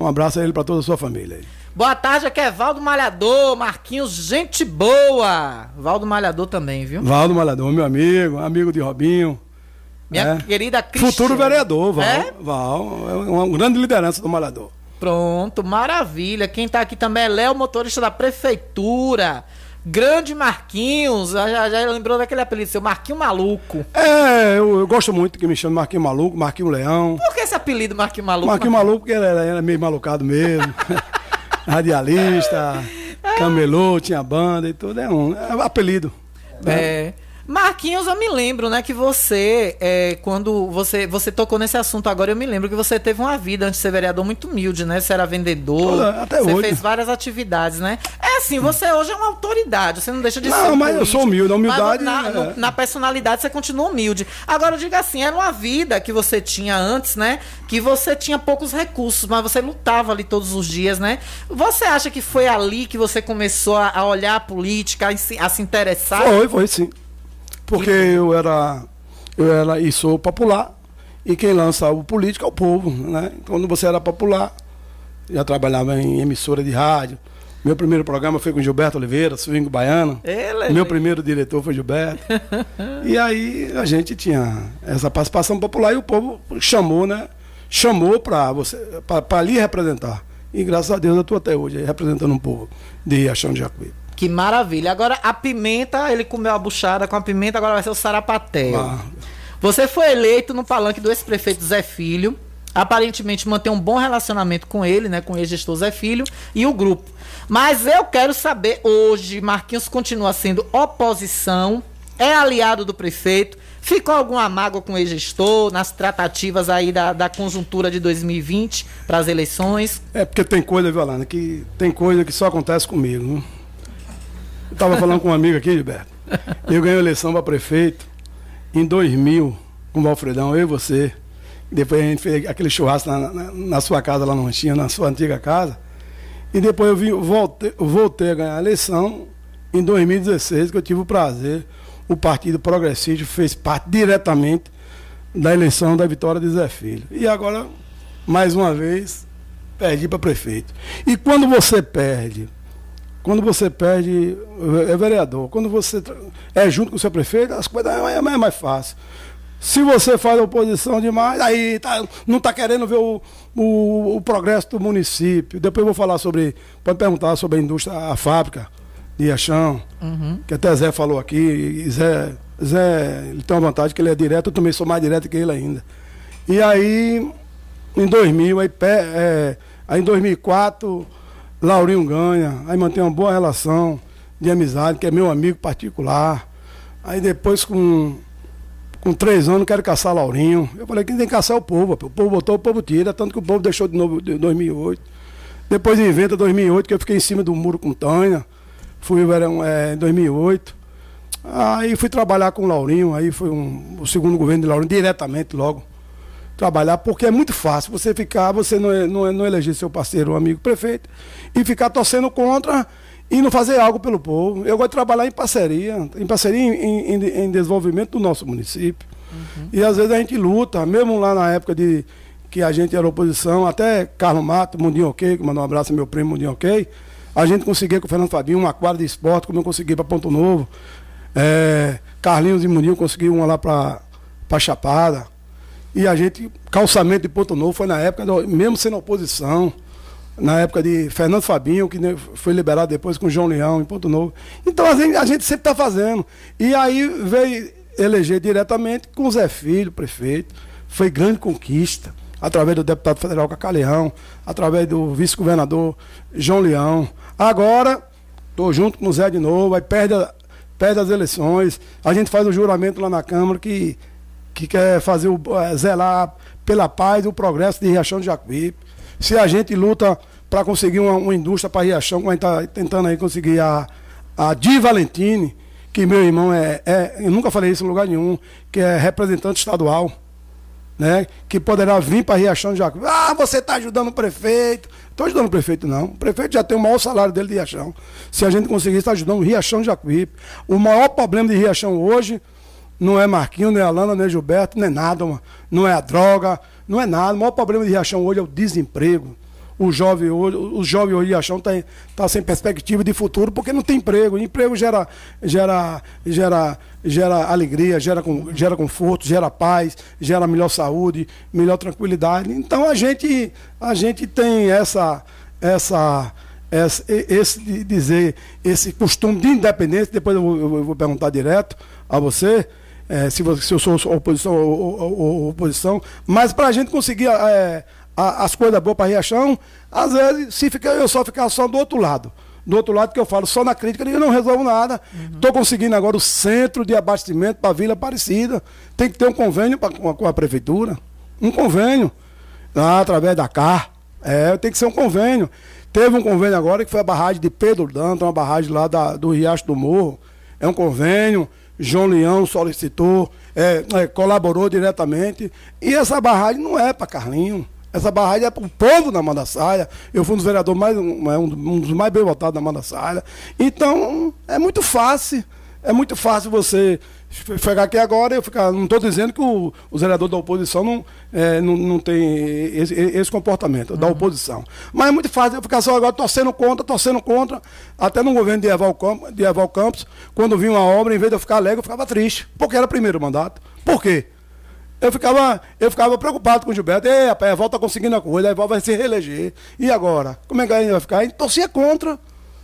Speaker 23: Um abraço a ele para toda a sua família.
Speaker 4: Boa tarde, aqui é Valdo Malhador, Marquinhos, gente boa. Valdo Malhador também, viu?
Speaker 23: Valdo Malhador, meu amigo, amigo de Robinho.
Speaker 4: Minha é. querida Cristian.
Speaker 23: Futuro vereador, Val. É? Val. É uma grande liderança do Malhador.
Speaker 4: Pronto, maravilha. Quem tá aqui também é Léo, motorista da prefeitura. Grande Marquinhos, já, já lembrou daquele apelido seu, Marquinho Maluco.
Speaker 23: É, eu, eu gosto muito que me chame Marquinho Maluco, Marquinho Leão.
Speaker 4: Por que esse apelido Marquinho Maluco?
Speaker 23: Marquinho Maluco, porque ele era, era meio malucado mesmo. Radialista, camelô, tinha banda e tudo. É um é um apelido.
Speaker 4: Né? É. Marquinhos, eu me lembro, né, que você, é, quando você, você tocou nesse assunto agora, eu me lembro que você teve uma vida antes de ser vereador muito humilde, né? Você era vendedor, até você hoje. fez várias atividades, né? É assim, você hoje é uma autoridade, você não deixa de
Speaker 23: não,
Speaker 4: ser.
Speaker 23: Não, mas político, eu sou humilde, a humildade.
Speaker 4: Na, é... na, personalidade você continua humilde. Agora, diga assim, era uma vida que você tinha antes, né? Que você tinha poucos recursos, mas você lutava ali todos os dias, né? Você acha que foi ali que você começou a, a olhar a política, a, se, a se interessar?
Speaker 23: Foi, foi sim. Porque eu era, eu era e sou popular, e quem lança o político é o povo. Né? Quando você era popular, já trabalhava em emissora de rádio. Meu primeiro programa foi com Gilberto Oliveira, Swing Baiano.
Speaker 4: Ele,
Speaker 23: Meu primeiro diretor foi Gilberto. e aí a gente tinha essa participação popular e o povo chamou, né? Chamou para você para lhe representar. E graças a Deus eu estou até hoje aí, representando um povo de Riachão de Jacuí.
Speaker 4: Que maravilha. Agora, a pimenta, ele comeu a buchada com a pimenta, agora vai ser o sarapatel. Ah. Você foi eleito no palanque do ex-prefeito Zé Filho. Aparentemente mantém um bom relacionamento com ele, né? Com o ex-gestor Zé Filho e o grupo. Mas eu quero saber hoje, Marquinhos continua sendo oposição, é aliado do prefeito. Ficou alguma mágoa com o ex-gestor nas tratativas aí da, da conjuntura de 2020 para as eleições?
Speaker 23: É porque tem coisa, Violana, que tem coisa que só acontece comigo. Né? Eu tava falando com um amigo aqui, Gilberto. Eu ganhei a eleição para prefeito em 2000, com o Alfredão, eu e você. Depois a gente fez aquele churrasco na, na, na sua casa, lá no Ranchinho, na sua antiga casa. E depois eu vim, voltei, voltei a ganhar a eleição em 2016, que eu tive o prazer. O Partido Progressista fez parte diretamente da eleição da vitória de Zé Filho. E agora, mais uma vez, perdi para prefeito. E quando você perde quando você perde, é vereador. Quando você é junto com o seu prefeito, as coisas é, é mais fácil. Se você faz oposição demais, aí tá, não está querendo ver o, o, o, progresso do município. Depois eu vou falar sobre. Pode perguntar sobre a indústria, a fábrica de Achão, uhum. que até Zé falou aqui. Zé, Zé ele tem uma vantagem que ele é direto, eu também sou mais direto que ele ainda. E aí, em 2000, aí, é, aí em 2004 Laurinho ganha, aí mantém uma boa relação de amizade, que é meu amigo particular. Aí depois com, com três anos quero caçar Laurinho. Eu falei, quem tem que caçar é o povo. O povo botou, o povo tira, tanto que o povo deixou de novo em 2008. Depois inventa 2008, que eu fiquei em cima do muro com Tânia. Fui é, em 2008. Aí fui trabalhar com o Laurinho, aí foi um, o segundo governo de Laurinho, diretamente logo trabalhar, porque é muito fácil você ficar, você não, é, não, é, não eleger seu parceiro, um amigo prefeito, e ficar torcendo contra e não fazer algo pelo povo. Eu gosto de trabalhar em parceria, em parceria em, em, em desenvolvimento do nosso município. Uhum. E às vezes a gente luta, mesmo lá na época de que a gente era oposição, até Carlos Mato, Mundinho Ok, que mandou um abraço ao meu primo Mundinho Ok, a gente conseguia com o Fernando Fabinho uma quadra de esporte, como eu consegui para Ponto Novo. É, Carlinhos e Mundinho conseguiu uma lá para Chapada. E a gente, calçamento de Ponto Novo, foi na época, mesmo sendo oposição, na época de Fernando Fabinho, que foi liberado depois com João Leão em Ponto Novo. Então a gente, a gente sempre está fazendo. E aí veio eleger diretamente com o Zé Filho, prefeito. Foi grande conquista, através do deputado federal Cacaleão, através do vice-governador João Leão. Agora, estou junto com o Zé de novo, aí perde, perde as eleições. A gente faz o juramento lá na Câmara que que quer fazer o, é, zelar pela paz e o progresso de Riachão de Jacuípe. Se a gente luta para conseguir uma, uma indústria para Riachão, como a gente está tentando aí conseguir a, a Di Valentini, que meu irmão é, é, eu nunca falei isso em lugar nenhum, que é representante estadual, né? Que poderá vir para Riachão de Jacuípe. Ah, você está ajudando o prefeito. Estou ajudando o prefeito, não. O prefeito já tem o maior salário dele de Riachão. Se a gente conseguir, está ajudando o Riachão de Jacuípe. O maior problema de Riachão hoje não é Marquinhos, nem Alana, nem Gilberto, nem nada, mano. não é a droga, não é nada. O maior problema de Riachão hoje é o desemprego. O jovem hoje, o jovem hoje de Riachão está tá sem perspectiva de futuro porque não tem emprego. O emprego gera, gera, gera, gera alegria, gera, gera conforto, gera paz, gera melhor saúde, melhor tranquilidade. Então a gente, a gente tem essa, essa esse dizer, esse costume de independência, depois eu vou, eu vou perguntar direto a você é, se, você, se, eu sou oposição ou, oposição, mas para a gente conseguir é, as coisas boas para Riachão, às vezes, se fica, eu só ficar só do outro lado. Do outro lado que eu falo só na crítica, eu não resolvo nada. Estou uhum. conseguindo agora o centro de abastecimento para a Vila Aparecida. Tem que ter um convênio pra, com, a, com a prefeitura. Um convênio. Ah, através da CAR. É, tem que ser um convênio. Teve um convênio agora que foi a barragem de Pedro Danto, uma barragem lá da, do Riacho do Morro. É um convênio. João Leão solicitou, é, é, colaborou diretamente. E essa barragem não é para Carlinho. Essa barragem é para o povo da Mandaçaia. Eu fui um dos vereadores mais, um, é um dos mais bem votados da Mandaçaia. Então, é muito fácil. É muito fácil você chegar aqui agora eu ficar. Não estou dizendo que o, o vereador da oposição não, é, não, não tem esse, esse comportamento uhum. da oposição. Mas é muito fácil eu ficar só agora torcendo contra, torcendo contra. Até no governo de Eval, Campos, de Eval Campos, quando vi uma obra, em vez de eu ficar alegre, eu ficava triste. Porque era primeiro mandato. Por quê? Eu ficava, eu ficava preocupado com o Gilberto. Ei, rapaz, a Eval está conseguindo a coisa, a Eval vai se reeleger. E agora? Como é que a gente vai ficar? A gente torcia contra.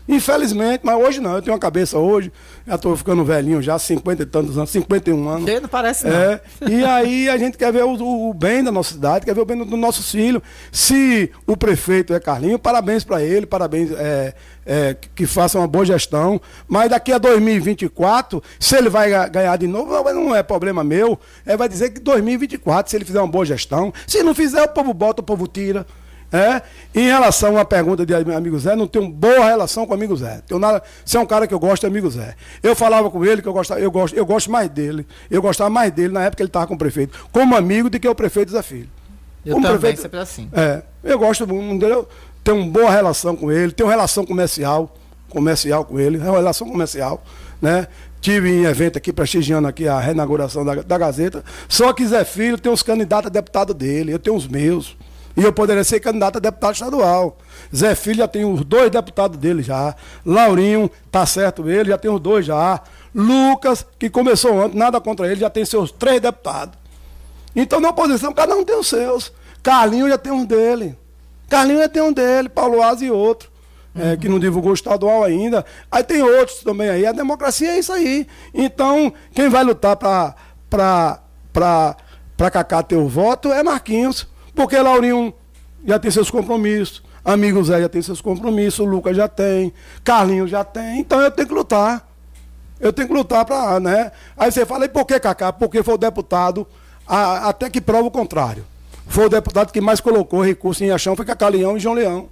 Speaker 23: Infelizmente, mas hoje não, eu tenho uma cabeça hoje, já estou ficando velhinho já, 50 e tantos anos, 51 anos.
Speaker 4: Não parece não.
Speaker 23: É, e aí a gente quer ver o, o, bem da nossa cidade, quer ver o bem dos do nossos filhos. Se o prefeito é Carlinho, parabéns para ele, parabéns é, é, que faça uma boa gestão. Mas daqui a 2024, se ele vai ganhar de novo, não é problema meu. É, vai dizer que 2024, se ele fizer uma boa gestão. Se não fizer, o povo bota, o povo tira. É? Em relação à pergunta de amigo Zé, não tenho boa relação com o amigo Zé. Tenho nada, você é um cara que eu gosto, é amigo Zé. Eu falava com ele que eu, gostava, eu, gosto, eu gosto mais dele. Eu gostava mais dele na época que ele estava com o prefeito, como amigo do que o prefeito Zé Filho.
Speaker 4: Eu como também, prefeito, sempre assim.
Speaker 23: É, eu gosto, entendeu? Tenho uma boa relação com ele, tenho uma relação comercial, comercial com ele, é uma relação comercial, né? Tive em evento aqui, prestigiando aqui a reinauguração da, da Gazeta. Só que Zé Filho tem uns candidatos a deputado dele, eu tenho os meus. E eu poderia ser candidato a deputado estadual. Zé Filho já tem os dois deputados dele já. Laurinho, tá certo ele, já tem os dois já. Lucas, que começou antes, nada contra ele, já tem seus três deputados. Então, na oposição, cada um tem os seus. Carlinho já tem um dele. Carlinho já tem um dele, Paulo Asa e outro. É, que não divulgou o estadual ainda. Aí tem outros também aí. A democracia é isso aí. Então, quem vai lutar para Cacá ter o voto é Marquinhos. Porque Laurinho já tem seus compromissos. Amigo Zé já tem seus compromissos, Lucas já tem, Carlinhos já tem, então eu tenho que lutar. Eu tenho que lutar para, né? Aí você fala, e por que, Cacá? Porque foi o deputado, a, até que prova o contrário. Foi o deputado que mais colocou recurso em Achão, foi Cacá Leão e João Leão.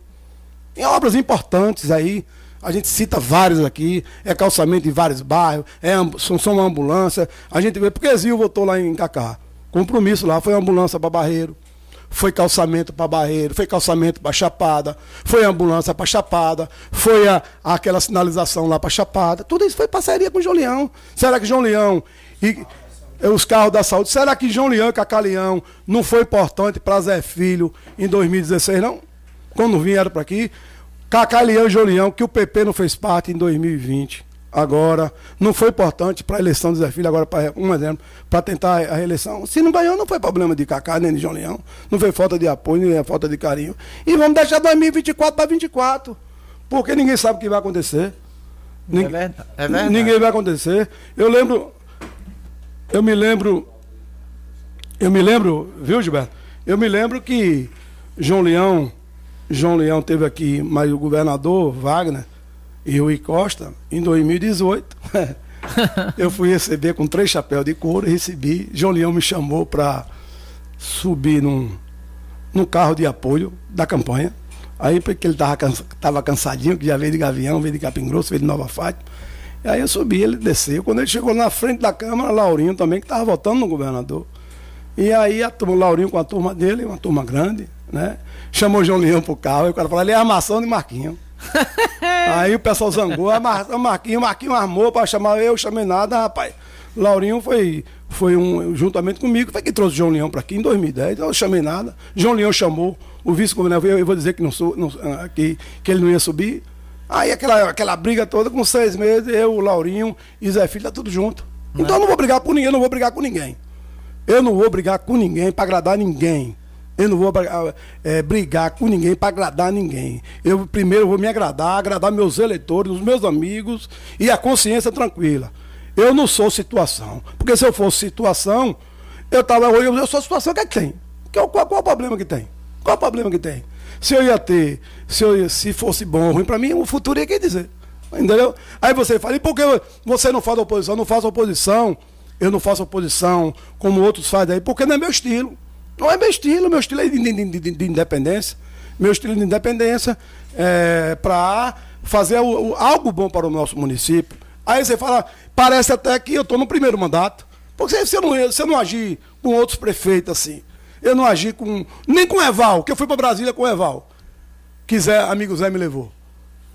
Speaker 23: Em obras importantes aí, a gente cita vários aqui, é calçamento em vários bairros, é, são, são uma ambulância. A gente vê, porque Zil votou lá em Cacá. Compromisso lá, foi ambulância para Barreiro, foi calçamento para Barreiro, foi calçamento para Chapada, foi ambulância para Chapada, foi a, aquela sinalização lá para Chapada. Tudo isso foi parceria com João Leão. Será que João Leão e os carros da saúde, será que João Leão e Cacá Leão não foi importante para Zé Filho em 2016, não? Quando vieram para aqui, Cacá Leão e João Leão, que o PP não fez parte em 2020 agora. Não foi importante para a eleição do Zé Filho, agora, para um exemplo, para tentar a reeleição. Se não ganhou, não foi problema de Cacá nem de João Leão. Não foi falta de apoio, nem falta de carinho. E vamos deixar 2024 para 2024. Porque ninguém sabe o que vai acontecer.
Speaker 4: Ning... É, verdade, é verdade.
Speaker 23: Ninguém vai acontecer. Eu lembro. Eu me lembro. Eu me lembro, viu, Gilberto? Eu me lembro que João Leão. João Leão teve aqui, mas o governador Wagner e Rui Costa, em 2018, eu fui receber com três chapéus de couro e recebi. João Leão me chamou para subir num, num carro de apoio da campanha. Aí, porque ele estava tava cansadinho, que já veio de Gavião, veio de Capim Grosso, veio de Nova Fátima. E aí eu subi, ele desceu. Quando ele chegou na frente da Câmara, Laurinho também, que estava votando no governador. E aí a turma, o Laurinho com a turma dele, uma turma grande, né? Chamou João Leão pro carro, e o cara falou, ele é armação de Marquinhos. Aí o pessoal zangou, a Mar, Marquinho, Marquinho armou para chamar eu, chamei nada, rapaz. Laurinho foi, foi um, juntamente comigo, foi que trouxe o João Leão para aqui em 2010, eu não chamei nada. João Leão chamou o vice-governador, eu, eu vou dizer que, não, sou, não, ah, que, que ele não ia subir. Aí aquela, aquela briga toda, com seis meses, eu, o Laurinho e Zé Filho, tá tudo junto. Então eu não vou brigar por ninguém, eu não vou brigar com ninguém. Eu não vou brigar com ninguém para agradar ninguém. Eu não vou é, brigar com ninguém para agradar ninguém. Eu primeiro vou me agradar, agradar meus eleitores, os meus amigos e a consciência tranquila. Eu não sou situação. Porque se eu fosse situação, eu tava eu, eu sou situação, o que é que tem? Qual, qual, qual o problema que tem? Qual o problema que tem? Se eu ia ter, se, eu, se fosse bom ou ruim para mim, o futuro ia quer dizer. Entendeu? Aí você fala, e por que você não faz oposição? Não faço oposição, eu não faço oposição como outros fazem aí, porque não é meu estilo. Não é meu estilo, meu estilo é de, de, de, de independência. Meu estilo de independência é para fazer o, o, algo bom para o nosso município. Aí você fala, parece até que eu estou no primeiro mandato. Porque se eu, não, se eu não agir com outros prefeitos assim, eu não agi com. Nem com o Eval, que eu fui para Brasília com o Eval. Que Zé, amigo Zé me levou.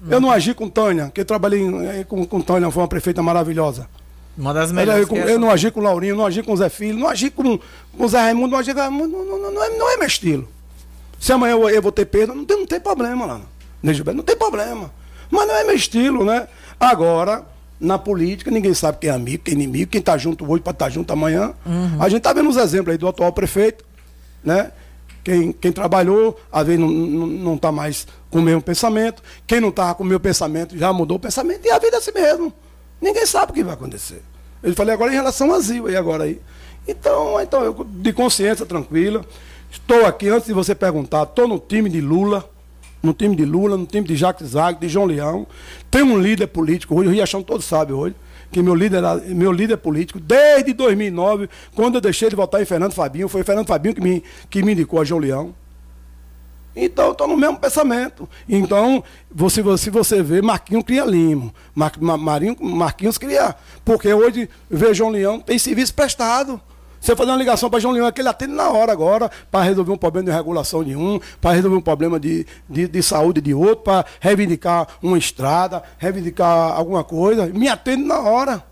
Speaker 23: Eu não agi com Tânia, que eu trabalhei com, com Tânia, foi uma prefeita maravilhosa.
Speaker 4: Uma das melhores.
Speaker 23: Eu, eu não agi com o Laurinho, não agi com o Zé Filho, não agi com, com o Zé Raimundo, não agi com. Não, não, não, é, não é meu estilo. Se amanhã eu, eu vou ter perda, não tem, não tem problema lá. Não tem problema. Mas não é meu estilo, né? Agora, na política, ninguém sabe quem é amigo, quem é inimigo, quem está junto hoje pode estar tá junto amanhã. Uhum. A gente está vendo os exemplos aí do atual prefeito, né? Quem, quem trabalhou, às vezes não está mais com o mesmo pensamento. Quem não estava com o meu pensamento já mudou o pensamento. E a vida é assim mesmo. Ninguém sabe o que vai acontecer. Eu falei agora em relação ao asilo, e agora aí. Então, então eu, de consciência tranquila, estou aqui, antes de você perguntar, estou no time de Lula, no time de Lula, no time de Jacques Zag, de João Leão. Tem um líder político, hoje o Riachão todos sabe hoje, que meu líder, meu líder político, desde 2009, quando eu deixei de votar em Fernando Fabinho, foi Fernando Fabinho que me, que me indicou a João Leão. Então, estou no mesmo pensamento. Então, você, se você vê, Marquinhos cria Limo. Mar, Marinho, Marquinhos cria. Porque hoje, vê João Leão, tem serviço prestado. Você fazer uma ligação para João Leão, é que ele atende na hora agora, para resolver um problema de regulação de um, para resolver um problema de, de, de saúde de outro, para reivindicar uma estrada, reivindicar alguma coisa. Me atende na hora.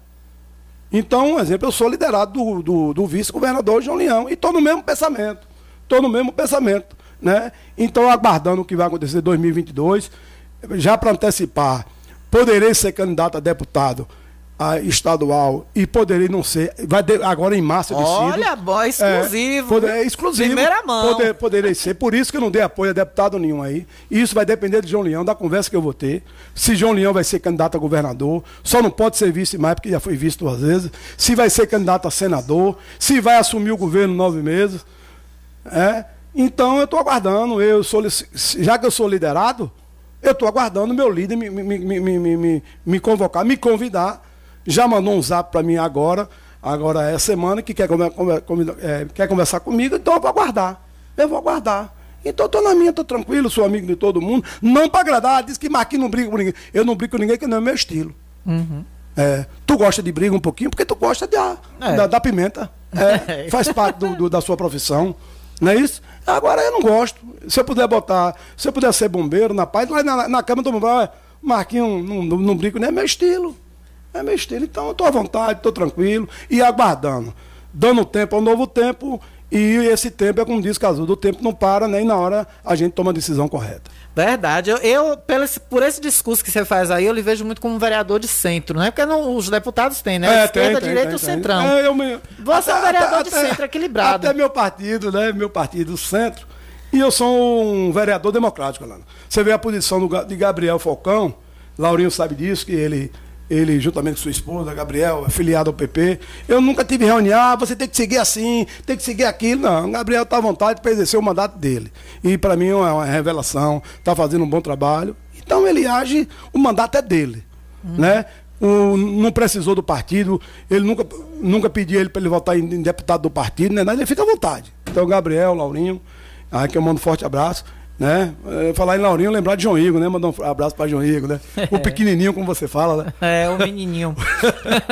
Speaker 23: Então, exemplo, eu sou liderado do, do, do vice-governador João Leão. E estou no mesmo pensamento. Estou no mesmo pensamento. Né? Então, aguardando o que vai acontecer em 2022, já para antecipar, poderei ser candidato a deputado a estadual e poderei não ser. Vai de, agora em março
Speaker 4: decido. Olha, bom, exclusivo.
Speaker 23: É, poder, é exclusivo.
Speaker 4: Primeira mão.
Speaker 23: Poder, poderei ser. Por isso que eu não dei apoio a deputado nenhum aí. E isso vai depender de João Leão, da conversa que eu vou ter. Se João Leão vai ser candidato a governador, só não pode ser vice mais, porque já foi visto duas vezes. Se vai ser candidato a senador, se vai assumir o governo nove meses. É. Então eu estou aguardando, eu sou, já que eu sou liderado, eu estou aguardando meu líder me, me, me, me, me, convocar, me convidar. Já mandou um zap para mim agora, agora é semana, que quer, é, quer conversar comigo, então eu vou aguardar. Eu vou aguardar. Então estou na minha, estou tranquilo, sou amigo de todo mundo. Não para agradar, diz que Marquinhos não briga com ninguém. Eu não brigo com ninguém, que não é meu estilo.
Speaker 4: Uhum.
Speaker 23: É, tu gosta de briga um pouquinho porque tu gosta de, é. da, da, pimenta. É, faz parte do, do, da sua profissão. Não é isso? Agora eu não gosto. Se eu puder botar, se eu puder ser bombeiro na paz, lá na, na cama do bombeiro, Marquinhos não, não, não brinco, não é meu estilo. É meu estilo. Então eu estou à vontade, estou tranquilo e aguardando. Dando tempo ao novo tempo. E esse tempo é como diz Casudo, o tempo não para nem na hora a gente toma a decisão correta.
Speaker 4: Verdade. Eu, eu pelo, por esse discurso que você faz aí, eu lhe vejo muito como um vereador de centro, né? Porque não, os deputados têm, né?
Speaker 23: É,
Speaker 4: Esquerda,
Speaker 23: tem,
Speaker 4: direita
Speaker 23: e
Speaker 4: o centrão. É,
Speaker 23: eu me...
Speaker 4: Você é um vereador até, de centro equilibrado.
Speaker 23: Até meu partido, né? Meu partido, centro. E eu sou um vereador democrático, Alana. Você vê a posição do, de Gabriel Falcão, Laurinho sabe disso, que ele ele juntamente com sua esposa, Gabriel, afiliado ao PP. Eu nunca tive reunião, ah, você tem que seguir assim, tem que seguir aquilo. Não, Gabriel está à vontade para exercer o mandato dele. E para mim é uma revelação, está fazendo um bom trabalho. Então ele age, o mandato é dele. Uhum. Né? O, não precisou do partido, ele nunca, nunca pediu ele para ele votar em, em, deputado do partido, né? ele fica à vontade. Então, Gabriel, Laurinho, aqui eu mando um forte abraço né? É, falar em Laurinho, lembrar de João Igor, né? Mandar um abraço para João Igor, né? O pequenininho, como você fala, né?
Speaker 4: É, o menininho.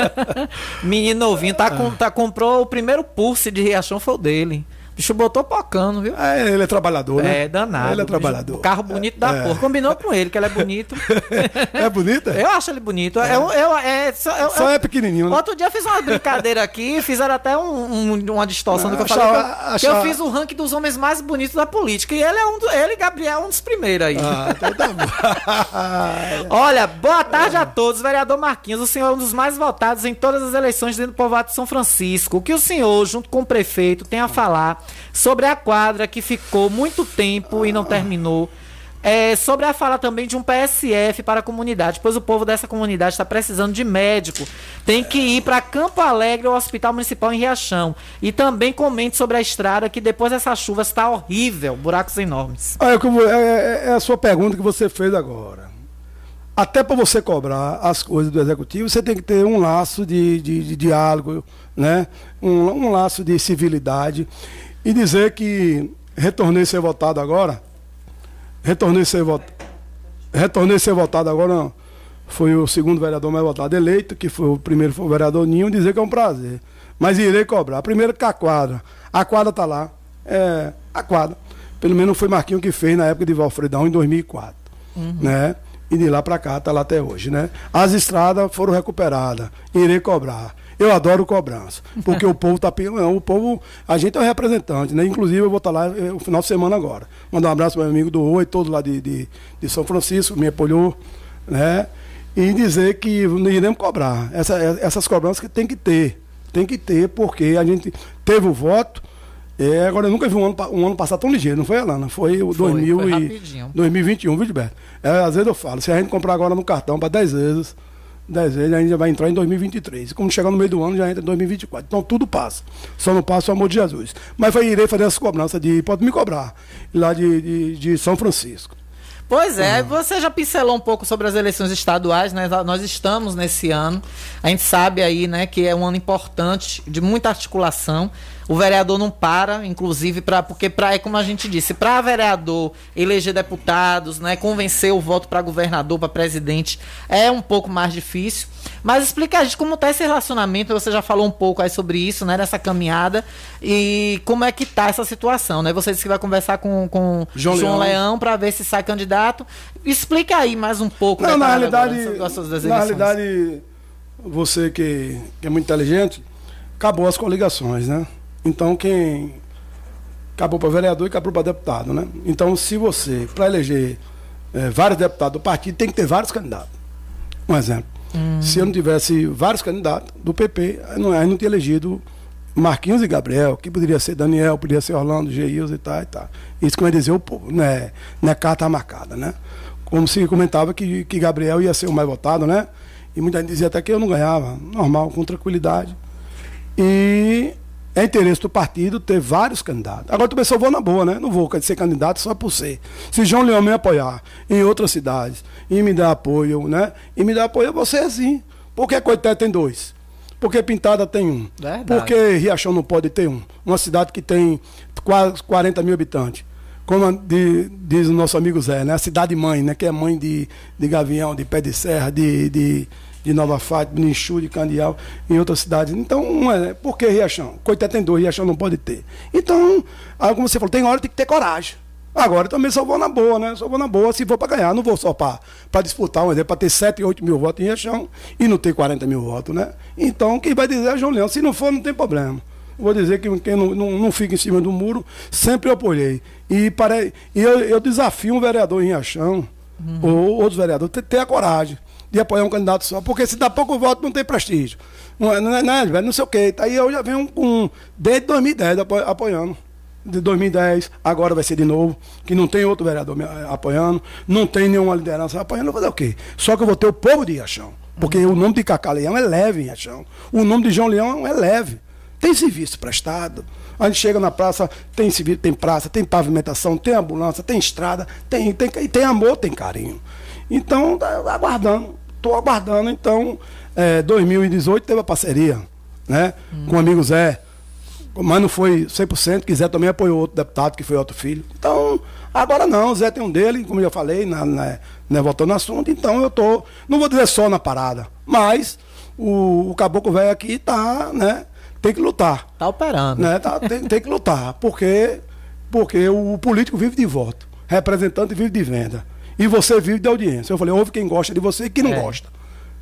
Speaker 4: Menino novinho, tá, com, tá, comprou o primeiro pulse de Riachão, foi o dele bicho botou pocando, viu?
Speaker 23: É, ele é trabalhador, né?
Speaker 4: É, danado.
Speaker 23: Ele é trabalhador. Bicho,
Speaker 4: carro bonito da é. porra. Combinou com ele, que ele é bonito.
Speaker 23: é bonita?
Speaker 4: Eu acho ele bonito. É. Eu, eu, é, só, eu,
Speaker 23: só é pequenininho, né?
Speaker 4: Outro dia eu fiz uma brincadeira aqui, fizeram até um, um, uma distorção do que eu falei. Achava, que, eu, que eu fiz o ranking dos homens mais bonitos da política. E ele é um do, ele, Gabriel, é um dos primeiros aí. Ah, então tá bom. Olha, boa tarde a todos. Vereador Marquinhos, o senhor é um dos mais votados em todas as eleições dentro do povoado de São Francisco. O que o senhor, junto com o prefeito, tem a falar sobre a quadra que ficou muito tempo e não terminou. É, sobre a fala também de um PSF para a comunidade, pois o povo dessa comunidade está precisando de médico. Tem que ir para Campo Alegre ou Hospital Municipal em Riachão. E também comente sobre a estrada que depois dessas chuvas está horrível, buracos enormes.
Speaker 23: É, é, é, a sua pergunta que você fez agora. Até para você cobrar as coisas do executivo, você tem que ter um laço de, de, de diálogo, né? Um, um laço de civilidade. E dizer que retornei a ser votado agora, retornei a ser votado, retornei a ser votado agora, foi o segundo vereador mais votado eleito, que foi o primeiro foi o vereador Ninho, dizer que é um prazer. Mas irei cobrar. Primeiro que a quadra. A quadra está lá. É, a quadra. Pelo menos foi Marquinho que fez na época de Valfredão, em 2004. Uhum. Né? E de lá para cá está lá até hoje. Né? As estradas foram recuperadas. Irei cobrar. Eu adoro cobrança. Porque o povo não, o povo, a gente é o representante, né? Inclusive eu vou estar tá lá no final de semana agora. Mandar um abraço para meu amigo do Oi, todo lá de, de, de, São Francisco, me apoiou, né? E dizer que iremos cobrar. Essa, essas cobranças que tem que ter. Tem que ter, porque a gente teve o voto. É, agora eu nunca vi um ano, um ano passar tão ligeiro, não foi, Alana? Foi o foi, 2000 foi e, 2021, viu, Gilberto? É, às vezes eu falo, se a gente comprar agora no cartão para 10 vezes, 10 vezes, ainda vai entrar em 2023. E como chegar no meio do ano, já entra em 2024. Então tudo passa. Só não passa o amor de Jesus. Mas vai, irei fazer essa cobrança de. Pode me cobrar. Lá de, de, de São Francisco.
Speaker 4: Pois é, uhum. você já pincelou um pouco sobre as eleições estaduais, né? Nós estamos nesse ano. A gente sabe aí, né, que é um ano importante, de muita articulação. O vereador não para, inclusive, para porque para é como a gente disse, para vereador eleger deputados, né, convencer o voto para governador, para presidente, é um pouco mais difícil. Mas explica a gente como está esse relacionamento, você já falou um pouco aí sobre isso, né, nessa caminhada, e como é que tá essa situação, né? Você disse que vai conversar com, com João, João Leão, Leão para ver se sai candidato. Explica aí mais um pouco.
Speaker 23: Não, né, na realidade, na realidade, você que, que é muito inteligente, acabou as coligações, né? Então quem acabou para vereador e acabou para deputado, né? Então se você, para eleger é, vários deputados do partido, tem que ter vários candidatos. Um exemplo. Hum. Se eu não tivesse vários candidatos do PP, aí não, aí não tinha elegido Marquinhos e Gabriel, que poderia ser Daniel, poderia ser Orlando, Geils e tal e tal. Isso que vai dizer o povo, não é, não é carta marcada, né? Como se comentava que, que Gabriel ia ser o mais votado, né? E muita gente dizia até que eu não ganhava, normal, com tranquilidade. E é, interesse do partido ter vários candidatos. Agora também só vou na boa, né? Não vou ser candidato só por ser. Se João Leão me apoiar em outras cidades e me dar apoio, né? E me dar apoio, vou ser assim. Porque Coité tem dois. Porque Pintada tem um.
Speaker 4: Verdade.
Speaker 23: Porque Riachão não pode ter um. Uma cidade que tem quase 40 mil habitantes. Como de- diz o nosso amigo Zé, né? A cidade mãe, né? Que é mãe de, de Gavião, de Pé de Serra, de, de, de Nova Fátima, de Ninchu, de Candial, em outras cidades. Então, é, por que Riachão? Coité tem dois, Riachão não pode ter. Então, como você falou, tem hora que tem que ter coragem. Agora também só vou na boa, né? Só vou na boa se for para ganhar. Não vou só para disputar, um exemplo, para ter 7, 8 mil votos em Riachão e não ter 40 mil votos, né? Então, quem vai dizer é João Leão. Se não for, não tem problema. Vou dizer que quem não, não, não fica em cima do muro, sempre eu apoiei. E, pare... e eu, eu desafio um vereador em Riachão, ou outros vereadores, ter, ter a coragem de apoiar um candidato só, porque se dá pouco voto não tem prestígio. Não, é- não, é- não, é, não sei o quê. Aí eu já venho com, desde 2010 apo- apoiando. De 2010, agora vai ser de novo, que não tem outro vereador a- apoiando, não tem nenhuma liderança apoiando, eu vou fazer o quê? Só que eu vou ter o povo de Riachão. Porque o nome de Cacá Leão é leve em Riachão. O nome de João Leão é leve. Tem serviço prestado. A gente chega na praça, tem serviço, tem praça, tem pavimentação, tem ambulância, tem estrada, tem, tem, tem amor, tem carinho. Então, tá aguardando, estou aguardando. Então, é, 2018 teve a parceria né, com o amigo Zé, mas não foi 100%, que Zé também apoiou outro deputado, que foi outro filho. Então, agora não, o Zé tem um dele, como eu falei, na, na, né, voltando no assunto, então eu tô, não vou dizer só na parada, mas o, o caboclo velho aqui tá, né, tem que lutar.
Speaker 4: Tá operando.
Speaker 23: Né, tá, tem, tem que lutar, porque, porque o político vive de voto, representante vive de venda, e você vive de audiência. Eu falei, ouve quem gosta de você e quem não
Speaker 4: É.
Speaker 23: gosta.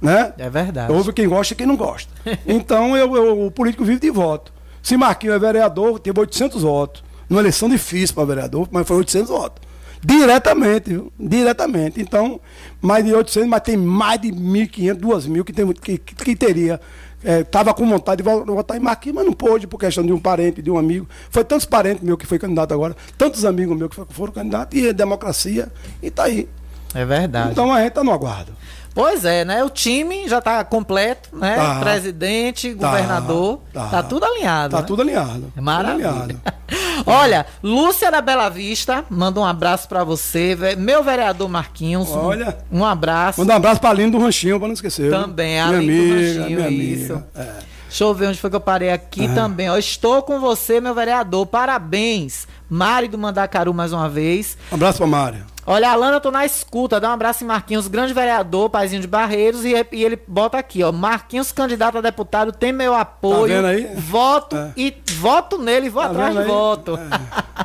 Speaker 23: Né?
Speaker 4: É verdade.
Speaker 23: Houve quem gosta e quem não gosta. Então, eu, eu- o político vive de voto. Se Marquinhos é vereador, teve 800 votos. Numa eleição difícil para vereador, mas foi 800 votos. Diretamente, viu? Diretamente. Então, mais de 800, mas tem mais de 1.500, 2.000 que, tem, que, que teria. Estava com vontade de vo- votar em Marquinhos, mas não pôde, por questão de um parente, de um amigo. Foi tantos parentes meus que foi candidato agora, tantos amigos meus que foram candidatos, e é democracia, e tá aí.
Speaker 4: É verdade.
Speaker 23: Então a gente tá no aguardo.
Speaker 4: Pois é, né? O time já tá completo, né?
Speaker 23: Tá.
Speaker 4: Presidente,
Speaker 23: Tá,
Speaker 4: governador. Tá,
Speaker 23: tá.
Speaker 4: tudo alinhado.
Speaker 23: Tá
Speaker 4: né?
Speaker 23: tudo alinhado.
Speaker 4: Maravilha.
Speaker 23: Tudo alinhado.
Speaker 4: Olha, Lúcia da Bela Vista, manda um abraço pra você. Meu vereador Marquinhos.
Speaker 23: Olha.
Speaker 4: Um abraço.
Speaker 23: Manda um abraço pra Aline do Ranchinho, pra não esquecer.
Speaker 4: Também, Aline do Ranchinho,
Speaker 23: minha
Speaker 4: isso.
Speaker 23: amiga. É.
Speaker 4: Deixa eu ver onde foi que eu parei aqui
Speaker 23: Ah.
Speaker 4: também. Ó, estou com você, meu vereador. Parabéns. Mari do Mandacaru mais uma vez.
Speaker 23: Um abraço pra Mária.
Speaker 4: Olha, Alana, tô na escuta. Dá um abraço em Marquinhos, grande vereador, paizinho de Barreiros. E, e ele bota aqui, ó. Marquinhos, candidato a deputado, tem meu apoio.
Speaker 23: vendo aí?
Speaker 4: Voto e voto nele vou
Speaker 23: Tá
Speaker 4: atrás de
Speaker 23: aí?
Speaker 4: voto.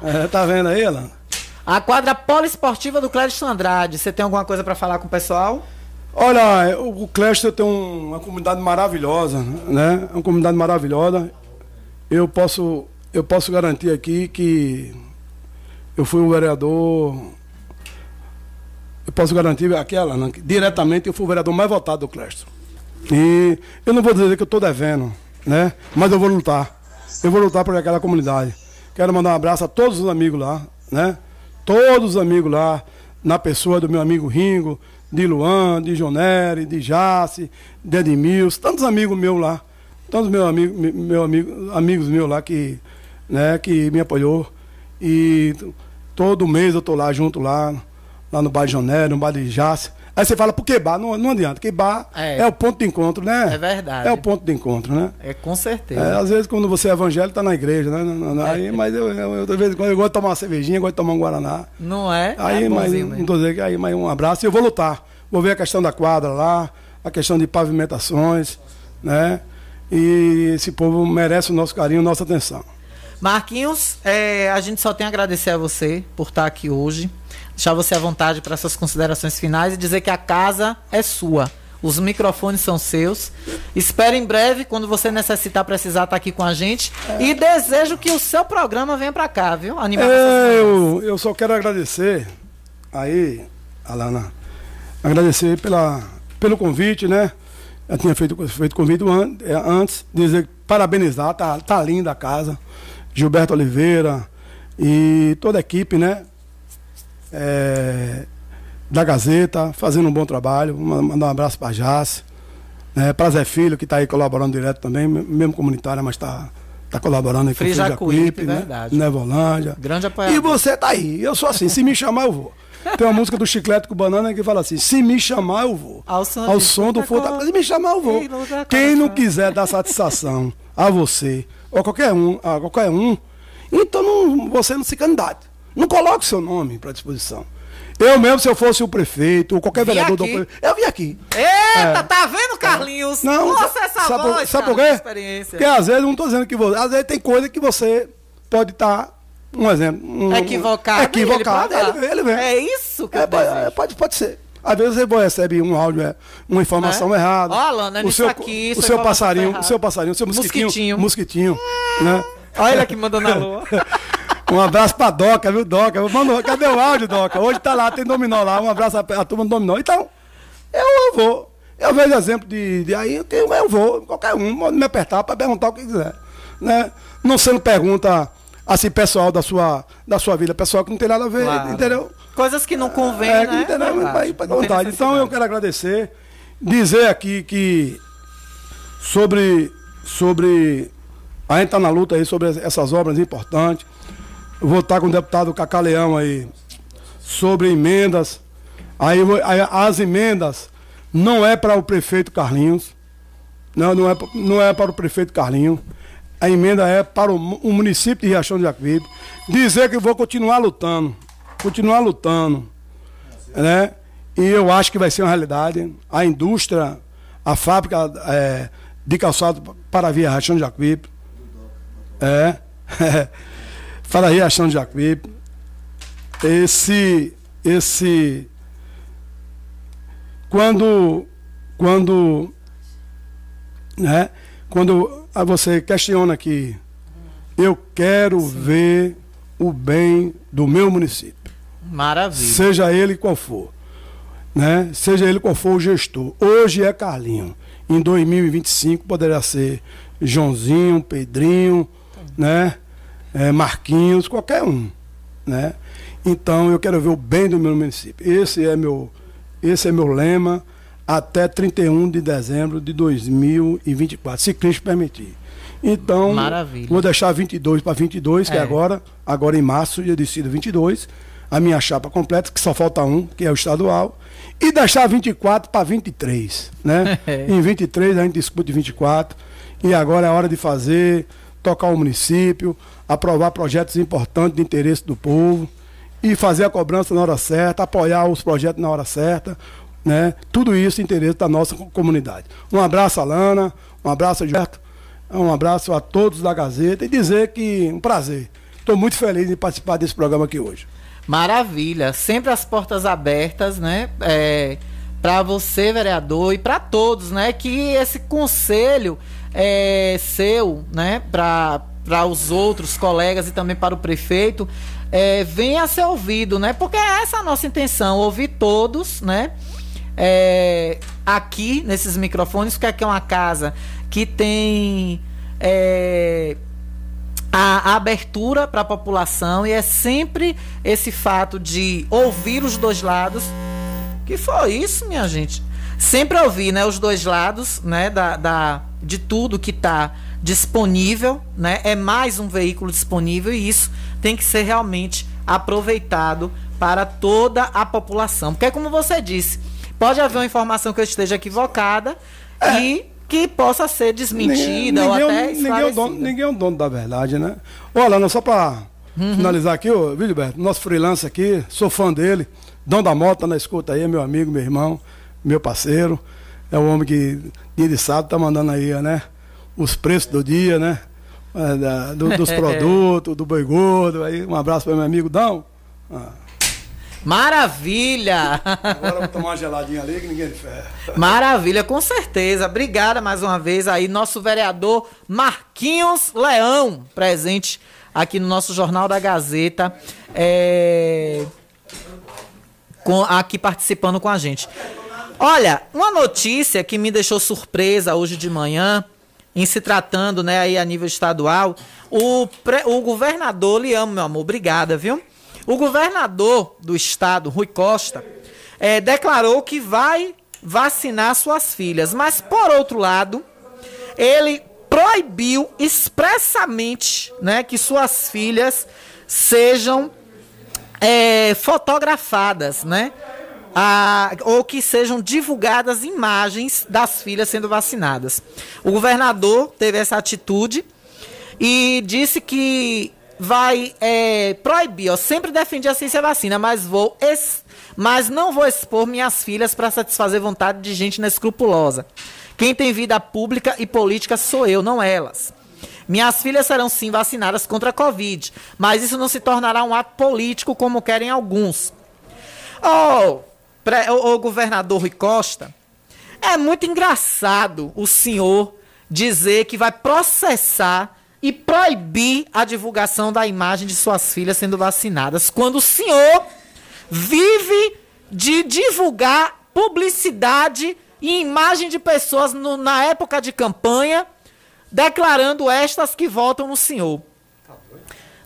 Speaker 23: É, tá vendo aí, Alan?
Speaker 4: A quadra poliesportiva do Clédio Andrade. Você tem alguma coisa pra falar com o pessoal?
Speaker 23: Olha, o o Cléster tem um- uma comunidade maravilhosa, né? Uma comunidade maravilhosa. Eu posso, eu posso garantir aqui que eu fui o vereador. Eu posso garantir aqui, Alan, que diretamente eu fui o vereador mais votado do Cléster. E eu não vou dizer que eu estou devendo, né? Mas eu vou lutar. Eu vou lutar por aquela comunidade. Quero mandar um abraço a todos os amigos lá, né? Todos os amigos lá, na pessoa do meu amigo Ringo, de Luan, de Jonere, de Jace, de Edmilson, tantos amigos meus lá. Tantos meus amigos, me- meu amigo, amigos meus lá que, né, que me apoiou. E todo mês eu tô lá junto lá, lá no bairro Jonere, no bairro de Jace. Aí você fala, por que bar? Não, não adianta, que bar
Speaker 4: É.
Speaker 23: é. o ponto de encontro, né?
Speaker 4: É verdade.
Speaker 23: É o ponto de encontro, né?
Speaker 4: É com certeza.
Speaker 23: É, às vezes quando você é evangélico, tá na igreja, né? Aí, mas eu, eu, eu, de vez em quando eu gosto de tomar uma cervejinha, gosto de tomar um Guaraná.
Speaker 4: Não é?
Speaker 23: Aí,
Speaker 4: é
Speaker 23: mas não tô dizendo que aí, mas um abraço. E eu vou lutar. Vou ver a questão da quadra lá, a questão de pavimentações, né? E esse povo merece o nosso carinho, nossa atenção.
Speaker 4: Marquinhos, é, a gente só tem a agradecer a você por estar aqui hoje. Deixar você à vontade para suas considerações finais e dizer que a casa é sua. Os microfones são seus. Espero em breve, quando você necessitar, precisar estar aqui com a gente. E desejo que o seu programa venha para cá, viu? Animar
Speaker 23: É, eu, eu só quero agradecer aí, Alana, agradecer pela, pelo convite, né? Eu tinha feito, feito convite é, antes, dizer parabenizar, tá, tá linda a casa. Gilberto Oliveira e toda a equipe, né? É, da Gazeta, fazendo um bom trabalho. Ma- Mandar um abraço para Jace, né? para Zé Filho, que está aí colaborando direto também, me- mesmo comunitária, mas está Tá colaborando aí com o
Speaker 4: Jacuípe,
Speaker 23: né?
Speaker 4: verdade.
Speaker 23: Nevolândia.
Speaker 4: Grande apoiador.
Speaker 23: E você tá aí. Eu sou assim, se me chamar, eu vou. Tem uma música do Chiclete com Banana que fala assim: se me chamar, eu vou.
Speaker 4: Ao som,
Speaker 23: Ao som do fogo. Se me chamar, eu vou. Quem não quiser dar satisfação a você, ou qualquer um, a qualquer um, então não, você não se candidate. Não coloque seu nome para disposição. Eu mesmo, se eu fosse o prefeito, ou qualquer
Speaker 4: Vim
Speaker 23: vereador do
Speaker 4: aqui.
Speaker 23: eu vim aqui.
Speaker 4: Eita,
Speaker 23: É.
Speaker 4: tá vendo, Carlinhos?
Speaker 23: Não,
Speaker 4: Nossa, essa
Speaker 23: sabe, por-
Speaker 4: voz,
Speaker 23: sabe por quê? Porque às vezes, não tô dizendo que você. Às vezes tem coisa que você pode estar. um exemplo. Um,
Speaker 4: Equivocado,
Speaker 23: Equivocado.
Speaker 4: ele
Speaker 23: Ele, ele vem.
Speaker 4: É isso que
Speaker 23: É,
Speaker 4: eu
Speaker 23: pode, é, pode, pode ser. Às vezes você recebe um áudio, é, uma informação
Speaker 4: É?
Speaker 23: errada.
Speaker 4: Ó, Alana,
Speaker 23: o seu,
Speaker 4: aqui,
Speaker 23: o seu passarinho, o seu passarinho, o seu mosquitinho.
Speaker 4: Mosquitinho.
Speaker 23: Mosquitinho. né?
Speaker 4: Olha ele que mandou na lua.
Speaker 23: Um abraço pra Doca, viu, Doca? Mano, cadê o áudio, Doca? Hoje tá lá, tem dominó lá. Um abraço à turma do dominó. Então, eu, vou. Eu vejo exemplo de, de aí, eu, eu vou. Qualquer um pode me apertar para perguntar o que quiser. Né? Não sendo pergunta assim, pessoal da sua, da sua vida, pessoal que não tem nada a ver,
Speaker 4: Claro.
Speaker 23: entendeu?
Speaker 4: Coisas que não convém,
Speaker 23: É,
Speaker 4: né?
Speaker 23: entendeu?
Speaker 4: Verdade.
Speaker 23: Vai- vai
Speaker 4: Não
Speaker 23: vontade. Então eu quero agradecer, dizer aqui que sobre, sobre a gente está na luta aí sobre essas obras importantes. Eu vou estar com o deputado Cacá Leão aí sobre emendas. Aí, as emendas não é para o prefeito Carlinhos. Não, não é, não é para o prefeito Carlinhos. A emenda é para o, o município de Riachão de Jacuípe. Dizer que vou continuar lutando. Continuar lutando. Né? E eu acho que vai ser uma realidade. A indústria, a fábrica é, de calçado para Via Riachão de Jacuípe. É. para Riachão de Jacuípe. Esse. Esse. Quando. Quando. Né? Quando ah, você questiona aqui, eu quero ver o bem do meu município
Speaker 4: Maravilha.
Speaker 23: seja ele qual for, né? Seja ele qual for o gestor. Hoje é Carlinho. Em 2025 poderá ser Joãozinho, Pedrinho, né? É, Marquinhos, qualquer um, né? Então eu quero ver o bem do meu município. Esse é meu, esse é meu lema até 31 de dezembro de 2024, se Cristo permitir. Então,
Speaker 4: Maravilha.
Speaker 23: vou deixar 22 para 22, que é
Speaker 4: É.
Speaker 23: agora, agora em março, dia decido 22, a minha chapa completa, que só falta um, que é o estadual, e deixar 24 para 23, né? em 23 a gente discute 24, e agora é hora de fazer, tocar o município, aprovar projetos importantes de interesse do povo, e fazer a cobrança na hora certa, apoiar os projetos na hora certa, né? Tudo isso em interesse da nossa co- comunidade. Um abraço, Alana, um abraço, Gilberto, um abraço a todos da Gazeta e dizer que um prazer. Estou muito feliz em participar desse programa aqui hoje.
Speaker 4: Maravilha. Sempre as portas abertas, né? É, para você, vereador, e para todos, né? Que esse conselho é seu, né? Para os outros colegas e também para o prefeito, é, venha a ser ouvido, né? Porque é essa a nossa intenção, ouvir todos, né? É, aqui nesses microfones, que aqui é uma casa que tem é, a, a abertura para a população e é sempre esse fato de ouvir os dois lados. Que foi isso, minha gente? Sempre ouvir, né, os dois lados, né, da, da de tudo que está disponível, né? É mais um veículo disponível e isso tem que ser realmente aproveitado para toda a população. Porque como você disse, pode haver uma informação que eu esteja equivocada e que possa ser desmentida ou
Speaker 23: ninguém,
Speaker 4: até
Speaker 23: ninguém, é o dono, ninguém é o dono da verdade, né? Olha, não, só para
Speaker 4: Uhum.
Speaker 23: finalizar aqui, ô, Wilberto, nosso freelancer aqui, sou fã dele, Dom da Mota na escuta aí, meu amigo, meu irmão, meu parceiro. É o homem que, dia de sábado, tá mandando aí, né? Os preços do dia, né? É, da- do- dos produtos, do boi gordo. Aí, um abraço para meu amigo Dão. Ah,
Speaker 4: Maravilha!
Speaker 23: agora vou tomar uma geladinha ali que ninguém ferra.
Speaker 4: Maravilha, com certeza. Obrigada mais uma vez aí, nosso vereador Marquinhos Leão, presente aqui no nosso Jornal da Gazeta, é, com, aqui participando com a gente. Olha, uma notícia que me deixou surpresa hoje de manhã, em se tratando, né, aí a nível estadual, o, pre- o governador, lhe amo, meu amor, obrigada, viu? O governador do estado, Rui Costa, eh, declarou que vai vacinar suas filhas, mas por outro lado, ele proibiu expressamente, né, que suas filhas sejam é, fotografadas, né? A, ou que sejam divulgadas imagens das filhas sendo vacinadas. O governador teve essa atitude e disse que vai é, proibir. Eu sempre defendi a ciência vacina, mas vou mas não vou expor minhas filhas para satisfazer vontade de gente inescrupulosa. Quem tem vida pública e política sou eu, não elas. Minhas filhas serão sim vacinadas contra a Covid, mas isso não se tornará um ato político como querem alguns. Ô, oh, oh, governador Rui Costa, é muito engraçado o senhor dizer que vai processar e proibir a divulgação da imagem de suas filhas sendo vacinadas, quando o senhor vive de divulgar publicidade e imagem de pessoas no, na época de campanha declarando estas que votam no Senhor.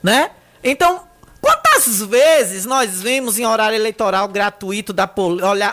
Speaker 4: Né? Então, quantas vezes nós vemos em horário eleitoral gratuito da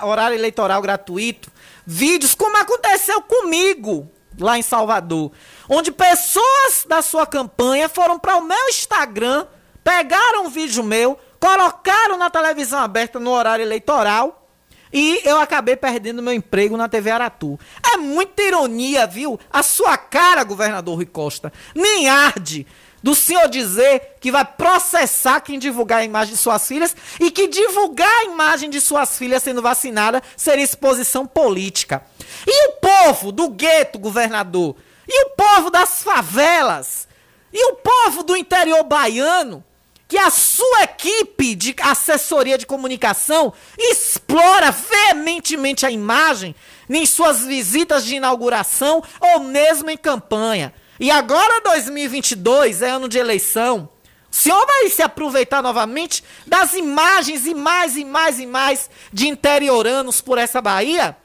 Speaker 4: horário eleitoral gratuito vídeos como aconteceu comigo lá em Salvador, onde pessoas da sua campanha foram para o meu Instagram, pegaram um vídeo meu, colocaram na televisão aberta no horário eleitoral e eu acabei perdendo meu emprego na TV Aratu. É muita ironia, viu? A sua cara, governador Rui Costa, nem arde do senhor dizer que vai processar quem divulgar a imagem de suas filhas e que divulgar a imagem de suas filhas sendo vacinada seria exposição política. E o povo do gueto, governador? E o povo das favelas? E o povo do interior baiano? que a sua equipe de assessoria de comunicação explora veementemente a imagem em suas visitas de inauguração ou mesmo em campanha. E agora 2022 é ano de eleição. O senhor vai se aproveitar novamente das imagens e mais e mais e mais de interioranos por essa Bahia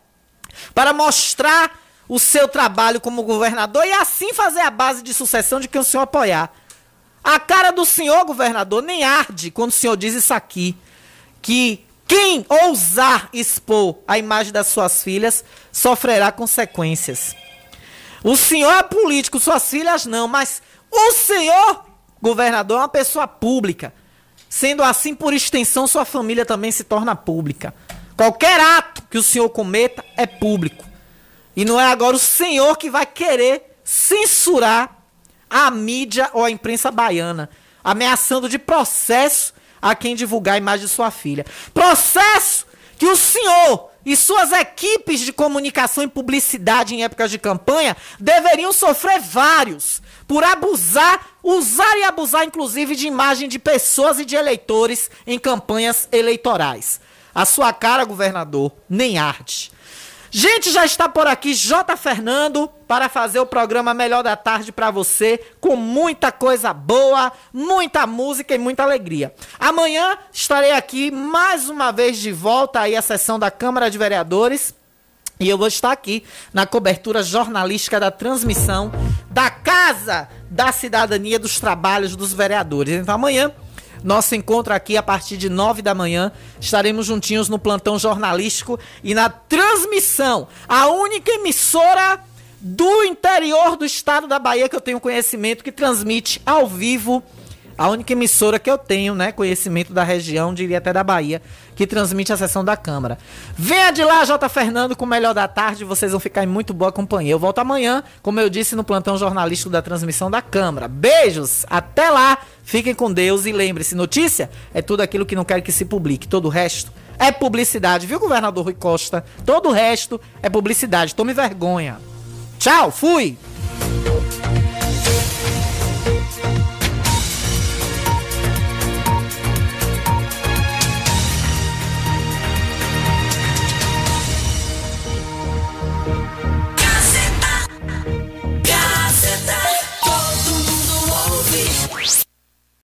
Speaker 4: para mostrar o seu trabalho como governador e assim fazer a base de sucessão de quem o senhor apoiar. A cara do senhor governador nem arde quando o senhor diz isso aqui. Que quem ousar expor a imagem das suas filhas sofrerá consequências. O senhor é político, suas filhas não, mas o senhor governador é uma pessoa pública. Sendo assim, por extensão, sua família também se torna pública. Qualquer ato que o senhor cometa é público. E não é agora o senhor que vai querer censurar a mídia ou a imprensa baiana, ameaçando de processo a quem divulgar a imagem de sua filha. Processo que o senhor e suas equipes de comunicação e publicidade em épocas de campanha deveriam sofrer vários por abusar, usar e abusar inclusive de imagem de pessoas e de eleitores em campanhas eleitorais. A sua cara, governador, nem arte. Gente, já está por aqui J. Fernando para fazer o programa Melhor da Tarde para você, com muita coisa boa, muita música e muita alegria. Amanhã estarei aqui mais uma vez de volta aí à sessão da Câmara de Vereadores. E eu vou estar aqui na cobertura jornalística da transmissão da Casa da Cidadania dos Trabalhos dos Vereadores. Então amanhã nosso encontro aqui a partir de nove da manhã. Estaremos juntinhos no plantão jornalístico e na transmissão. A única emissora do interior do estado da Bahia que eu tenho conhecimento que transmite ao vivo a única emissora que eu tenho, né, conhecimento da região, diria até da Bahia, que transmite a sessão da Câmara. Venha de lá, J. Fernando, com o melhor da tarde, vocês vão ficar em muito boa companhia. Eu volto amanhã, como eu disse, no plantão jornalístico da transmissão da Câmara. Beijos, até lá, fiquem com Deus e lembre-se, notícia é tudo aquilo que não quer que se publique, todo o resto é publicidade, viu, governador Rui Costa? Todo o resto é publicidade, tome vergonha. Tchau, fui!